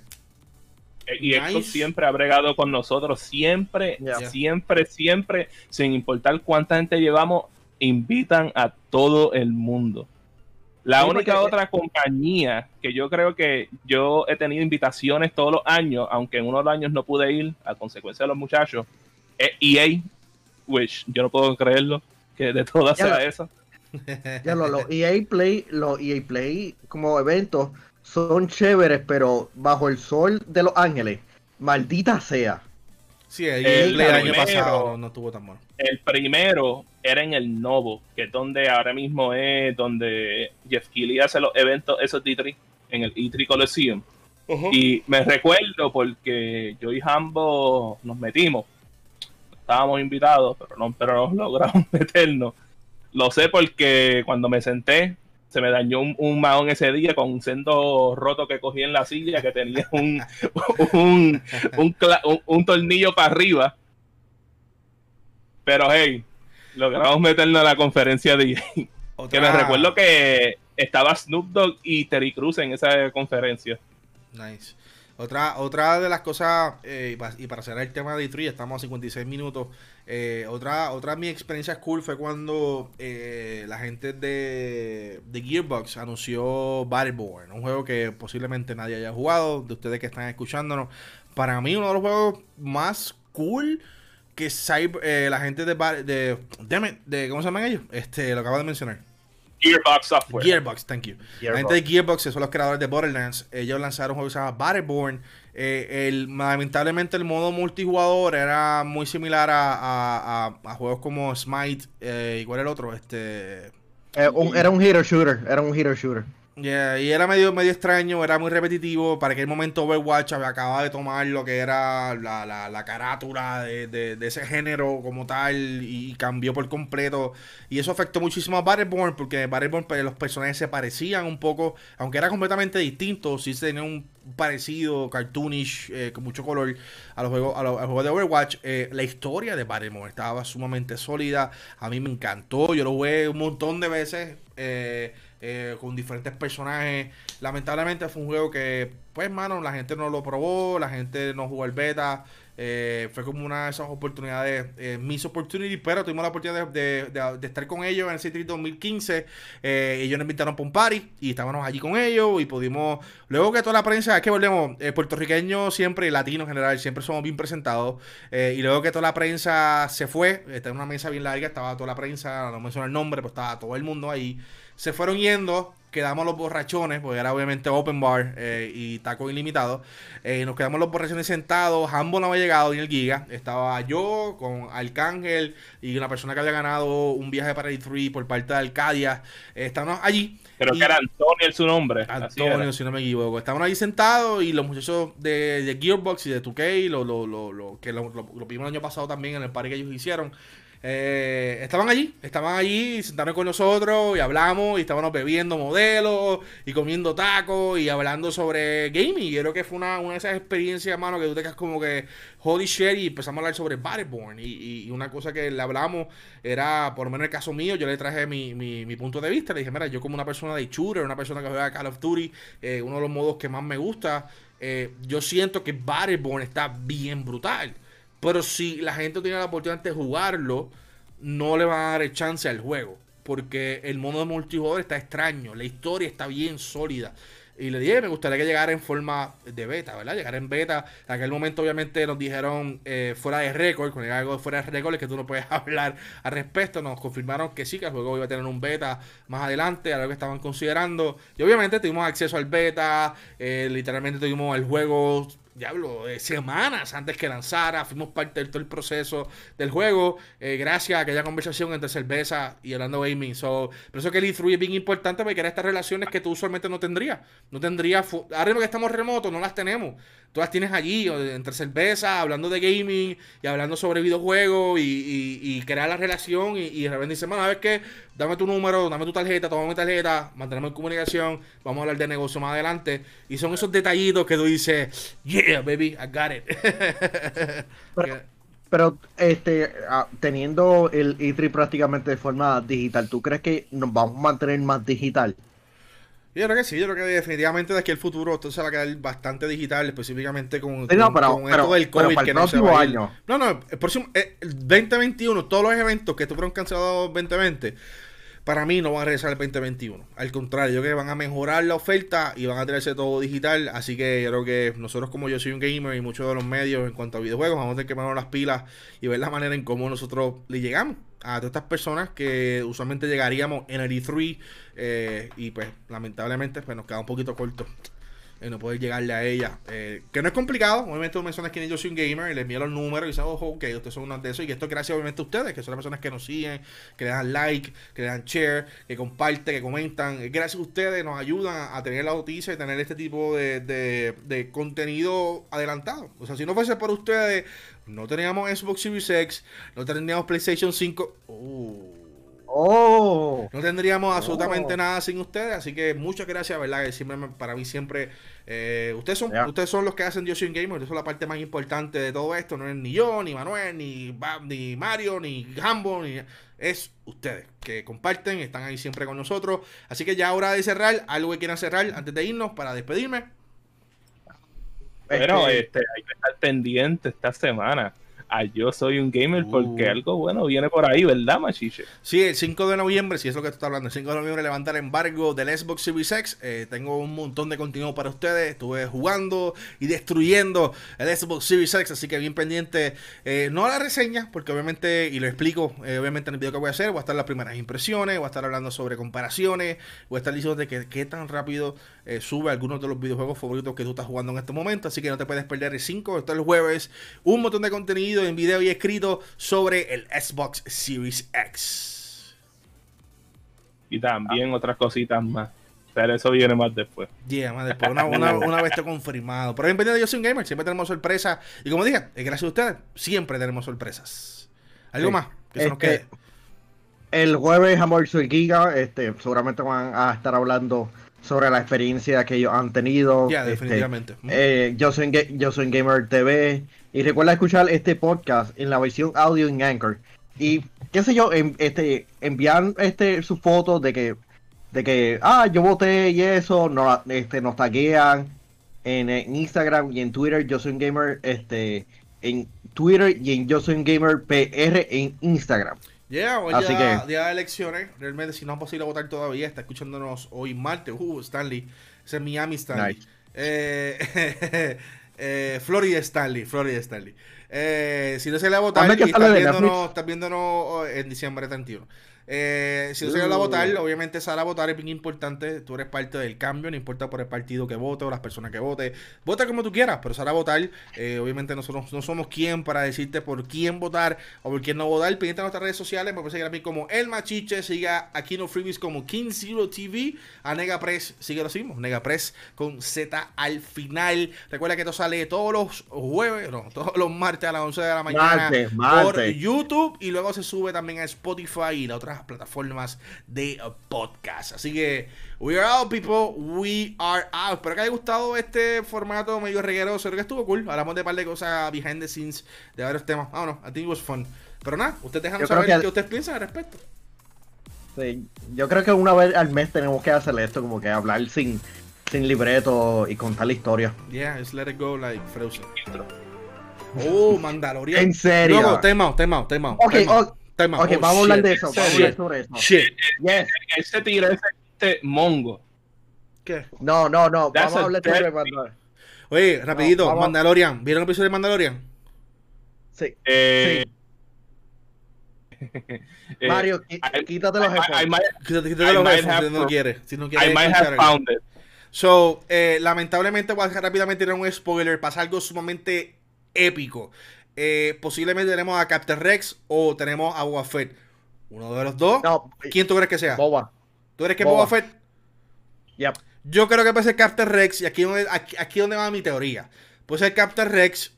y esto siempre ha bregado con nosotros, siempre, siempre, siempre, sin importar cuánta gente llevamos, invitan a todo el mundo. La única otra compañía que yo creo que yo he tenido invitaciones todos los años, aunque en unos años no pude ir a consecuencia de los muchachos, es EA, which yo no puedo creerlo, que de todas sea eso. Ya lo, los EA Play, los EA Play como eventos son chéveres, pero bajo el sol de Los Ángeles, maldita sea. Sí, el, año pasado no estuvo tan bueno. El primero era en el Novo, que es donde ahora mismo es donde Jeff Keighley hace los eventos, esos D3, en el E3 Coliseum. Y me recuerdo porque yo y Hambo nos metimos. Estábamos invitados, pero no, pero no logramos meternos. Lo sé porque cuando me senté, se me dañó un, un mahón ese día con un sendo roto que cogí en la silla que tenía un, un, un, tornillo para arriba. Pero hey, logramos meternos a la conferencia de Que me recuerdo que estaba Snoop Dogg y Terry Cruz en esa conferencia. Nice. Otra, otra de las cosas, eh, y para cerrar el tema de Detroit, estamos a 56 minutos. Eh, otra, otra de mis experiencias cool fue cuando eh, la gente de, de, Gearbox anunció Battleborn, un juego que posiblemente nadie haya jugado, de ustedes que están escuchándonos. Para mí, uno de los juegos más cool que la gente de, de, de, ¿Cómo se llaman ellos? Este, lo acabo de mencionar. Gearbox Software. Gearbox, thank you. La gente de Gearbox, son los creadores de Borderlands. Ellos lanzaron un juego que se llama Battleborn. Eh, el, lamentablemente el modo multijugador era muy similar a, a, juegos como Smite eh, y cuál era el otro, este... Eh, era un hero shooter, era un hero shooter y era medio, medio extraño, era muy repetitivo. Para aquel momento Overwatch acababa de tomar lo que era la, la, la carátula de, de, ese género como tal y, cambió por completo. Y eso afectó muchísimo a Battleborn porque Battleborn pues, los personajes se parecían un poco, aunque era completamente distinto, sí se tenía un parecido, cartoonish, eh, con mucho color a los juegos, a los, juegos de Overwatch. Eh, la historia de Battleborn estaba sumamente sólida, a mí me encantó, yo lo jugué un montón de veces. Eh, eh, con diferentes personajes. Lamentablemente fue un juego que, pues, mano, la gente no lo probó, la gente no jugó el beta. Eh, fue como una de esas oportunidades, eh, mis opportunities, pero tuvimos la oportunidad de, estar con ellos en el c 2015. ellos nos invitaron para un party y estábamos allí con ellos y pudimos. Luego que toda la prensa, es que volvemos, puertorriqueños siempre latinos en general, siempre somos bien presentados. y luego que toda la prensa se fue, está en una mesa bien larga, estaba toda la prensa, no menciono el nombre, pues estaba todo el mundo ahí se fueron yendo, quedamos los borrachones, porque era obviamente open bar eh, y taco ilimitado. Eh, nos quedamos los borrachones sentados, ambos no había llegado ni el Giga. Estaba yo con Arcángel y una persona que había ganado un viaje para E3 por parte de Arcadia. Eh, estábamos allí. Creo que era Antonio es su nombre. Antonio, si no me equivoco. Estábamos ahí sentados y los muchachos de, Gearbox y de 2K, lo, lo, lo, que lo, vimos el año pasado también en el party que ellos hicieron. Eh, estaban allí, estaban allí, sentaron con nosotros y hablamos y estábamos bebiendo modelos y comiendo tacos y hablando sobre gaming. Y creo que fue una, de esas experiencias, mano, que tú te quedas como que holy shit y empezamos a hablar sobre Battleborn. Y, y, una cosa que le hablamos era, por lo menos en el caso mío, yo le traje mi, mi, punto de vista. Le dije, mira, yo como una persona de shooter, una persona que juega Call of Duty, eh, uno de los modos que más me gusta, eh, yo siento que Battleborn está bien brutal. Pero si la gente tiene la oportunidad de jugarlo, no le va a dar chance al juego. Porque el modo de multijugador está extraño, la historia está bien sólida. y le dije, me gustaría que llegara en forma de beta, ¿verdad? Llegar en beta. En aquel momento, obviamente, nos dijeron eh, fuera de récord, con algo fuera de récord, es que tú no puedes hablar al respecto. Nos confirmaron que sí, que el juego iba a tener un beta más adelante, algo que estaban considerando. Y obviamente tuvimos acceso al beta, eh, literalmente tuvimos el juego diablo, eh, semanas antes que lanzara, fuimos parte de todo el proceso del juego, eh, gracias a aquella conversación entre cerveza y Orlando Gaming. So, por eso que el E3 es bien importante porque era estas relaciones que tú usualmente no tendrías. No tendrías, ahora que estamos remotos, no las tenemos. Tú las tienes allí, entre cerveza, hablando de gaming y hablando sobre videojuegos y, y, crear la relación. Y, de repente dice, a ver qué, dame tu número, dame tu tarjeta, toma mi tarjeta, mantenemos en comunicación, vamos a hablar de negocio más adelante. Y son esos detallitos que tú dices, yeah, baby, I got it. pero, este, ah, teniendo el E3 prácticamente de forma digital, ¿tú crees que nos vamos a mantener más digital? Yo creo que sí, yo creo que definitivamente de aquí al futuro esto se va a quedar bastante digital, específicamente con, esto del COVID que no se va año. No, no, el próximo eh, el 2021, todos los eventos que estuvieron cancelados 2020 para mí no van a regresar el 2021. Al contrario, yo creo que van a mejorar la oferta y van a traerse todo digital. Así que yo creo que nosotros como yo soy un gamer y muchos de los medios en cuanto a videojuegos, vamos a tener que poner las pilas y ver la manera en cómo nosotros le llegamos a todas estas personas que usualmente llegaríamos en el E3 eh, y pues lamentablemente pues nos queda un poquito corto y no poder llegarle a ella. Eh, que no es complicado, obviamente tú mencionas que yo soy un gamer y les envío los números y dicen, ojo, ok, ustedes son unos de esos. Y esto gracias obviamente a ustedes, que son las personas que nos siguen, que le dan like, que le dan share, que comparten, que comentan. Gracias a ustedes nos ayudan a tener la noticia y tener este tipo de, de, contenido adelantado. O sea, si no fuese por ustedes, no teníamos Xbox Series X, no tendríamos PlayStation 5. Uh. Oh. No tendríamos absolutamente oh. nada sin ustedes, así que muchas gracias, ¿verdad? Que siempre, para mí siempre eh, ustedes, son, ustedes son los que hacen Dios Gamer, ustedes son la parte más importante de todo esto. No es ni yo, ni Manuel, ni, ni Mario, ni Gambo, ni es ustedes que comparten, están ahí siempre con nosotros. Así que ya hora de cerrar, algo que quieran cerrar antes de irnos para despedirme. Pero este, este hay que estar pendiente esta semana yo soy un gamer porque uh. algo bueno viene por ahí, ¿verdad, Machiche? Sí, el 5 de noviembre, si es lo que tú estás hablando, el 5 de noviembre levantar embargo del Xbox Series X. Eh, tengo un montón de contenido para ustedes. Estuve jugando y destruyendo el Xbox Series X, así que bien pendiente. Eh, no a la reseña, porque obviamente, y lo explico, eh, obviamente en el video que voy a hacer, voy a estar las primeras impresiones, voy a estar hablando sobre comparaciones, voy a estar diciendo de que, qué tan rápido sube algunos de los videojuegos favoritos que tú estás jugando en este momento. Así que no te puedes perder el 5, está el jueves, un montón de contenido en video y escrito sobre el Xbox Series X. Y también otras cositas más. Pero eso viene más después. Yeah, más después. Una, una, vez confirmado. Pero bienvenido, yo soy un gamer. Siempre tenemos sorpresas. Y como dije, gracias a ustedes, siempre tenemos sorpresas. ¿Algo más? Que se nos este, quede. El jueves, Amor Soy Giga, este, seguramente van a estar hablando sobre la experiencia que ellos han tenido. Ya, este, definitivamente. Eh, yo, soy, yo soy Gamer TV. Y recuerda escuchar este podcast en la versión audio en Anchor. Y qué sé yo, en, este, enviar este, sus fotos de que, de que, ah, yo voté y eso, no, este, nos taguean en, Instagram y en Twitter, yo soy un gamer, este, en Twitter y en yo soy un gamer PR en Instagram. Yeah, hoy Así que... día de elecciones. Realmente, si no es posible votar todavía, está escuchándonos hoy martes. Uh, Stanley. Ese es Miami Stanley. Eh, eh, Florida Stanley. Florida Stanley. Eh, si no se le va a votar, y estás viéndonos, viéndonos en diciembre 31. Eh, si no se a votar, uh. obviamente sale a votar es bien importante. Tú eres parte del cambio, no importa por el partido que vote o las personas que vote. Vota como tú quieras, pero sale a votar. Eh, obviamente nosotros no somos quien para decirte por quién votar o por quién no votar. Pendiente en nuestras redes sociales, me puedes seguir a mí como El Machiche. Siga a Kino Freebies como King Zero TV. A Negapress, sigue lo mismo. Negapress con Z al final. Recuerda que esto sale todos los jueves, no, todos los martes a las 11 de la mañana por YouTube. Y luego se sube también a Spotify y la otra plataformas de podcast. Así que, we are out, people. We are out. Espero que haya gustado este formato medio reguero. Creo que estuvo cool. Hablamos de un par de cosas behind the scenes, de varios temas. Vámonos, I think it was fun. Pero nada, ustedes dejan saber que... qué ustedes piensan al respecto. Sí, yo creo que una vez al mes tenemos que hacerle esto, como que hablar sin, sin libreto y contar la historia. Yeah, just let it go like Frozen. Oh, Mandalorian. En serio. Luego, tema out, tema out, tema out. Ok, Ok, vamos a hablar de eso. Vamos a hablar sobre eso. Shit. Yes. Ese tigre ese mongo. ¿Qué? No, no, no. Vamos a hablar de Mandalorian. Oye, rapidito, Mandalorian. ¿Vieron el episodio de Mandalorian? Sí. Eh, eh Mario, quítate los headphones. Quítate, quítate los headphones si no quieres. Si no quieres I might have found it. So, eh, lamentablemente voy a rápidamente tirar un spoiler. Pasa algo sumamente épico. Eh, posiblemente tenemos a Captain Rex o tenemos a Boba Fett. Uno de los dos. ¿Quién tú crees que sea? Boba. ¿Tú crees que es Boba Fett? Yep. Yo creo que puede ser Captain Rex. Y aquí es aquí, aquí donde va mi teoría. Puede ser Captain Rex.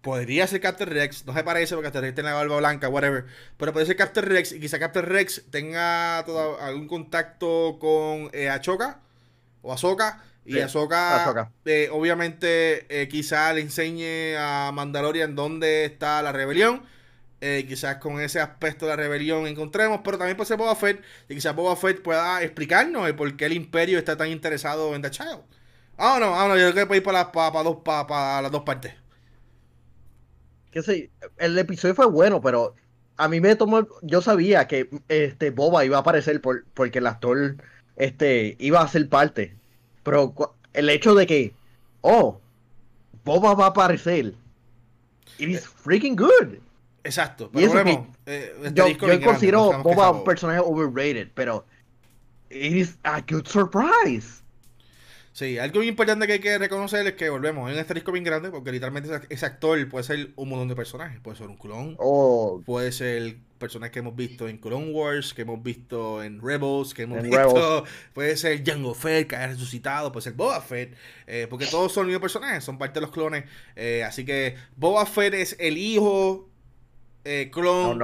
Podría ser Captain Rex. No se parece porque Captain Rex tiene la barba blanca, whatever. Pero puede ser Captain Rex. Y quizá Captain Rex tenga todo, algún contacto con eh, Achoka o Ahsoka. Y Ahsoka, eh, obviamente, eh, quizá le enseñe a Mandalorian dónde está la rebelión. Eh, quizás con ese aspecto de la rebelión encontremos, pero también puede ser Boba Fett. Y quizás Boba Fett pueda explicarnos el por qué el Imperio está tan interesado en The Child. Ah, no, ah, no, yo creo que puede ir para, para, dos, para, las dos partes. Que sí, el episodio fue bueno, pero a mí me tomó. Yo sabía que este Boba iba a aparecer por, porque el actor este, iba a ser parte. Pero el hecho de que, oh, Boba va a aparecer, it is freaking good. Exacto. Pero eh, este yo, yo considero Boba un personaje overrated, pero it is a good surprise. Sí, algo muy importante que hay que reconocer es que volvemos en este disco bien grande, porque literalmente ese actor puede ser un montón de personajes. Puede ser un clon, oh. puede ser personajes que hemos visto en Clone Wars, que hemos visto en Rebels, que hemos visto. Puede ser Jango Fett, que ha resucitado, puede ser Boba Fett, eh, porque todos son los mismos personajes, son parte de los clones. Eh, así que Boba Fett es el hijo eh, clon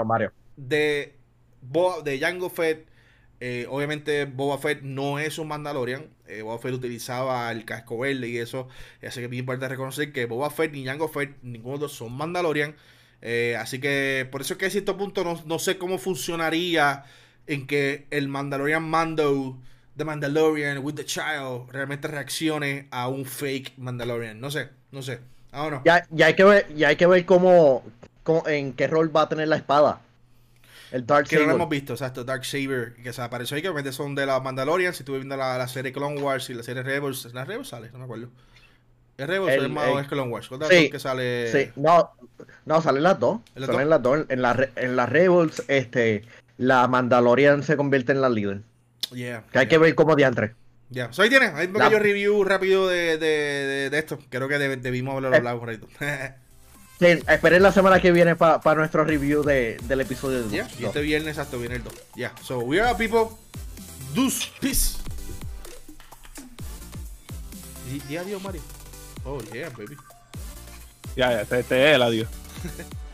de, Boba, de Jango Fett. obviamente Boba Fett no es un Mandalorian. Boba Fett utilizaba el casco verde y eso. Así que es importante reconocer que Boba Fett ni Jango Fett, ninguno de los son Mandalorian. Eh, así que por eso es que a cierto punto no, sé cómo funcionaría en que el Mandalorian Mando The Mandalorian with the Child realmente reaccione a un fake Mandalorian. No sé, no sé. Ahora Ya, ya, hay que ver, ya hay que ver cómo, en qué rol va a tener la espada. El Dark Saber. Que no lo hemos visto, exacto, Dark Saber, que se apareció ahí, que obviamente son de la Mandalorian. Si estuve viendo la, serie Clone Wars y la serie Rebels, ¿la Rebels sale? No me acuerdo. ¿Es Rebels el, o es, más, es Clone Wars? Sí, que sale? Sí, no, no, salen las dos. Salen las dos. En la, en la Rebels, este, la Mandalorian se convierte en la líder. Yeah, que hay que ver cómo diantre. Ya, yeah. ahí tienes, hay un pequeño review rápido de, de, de, esto. Creo que debimos haberlo hablado por ahí. sí, esperen la semana que viene para nuestro review de, del episodio 2. Yeah, y este viernes exacto viene el 2. Ya, so we are people. Deuce, peace. Y, y adiós, Mario. Oh, yeah, baby. Ya, ya, este, este es el adiós.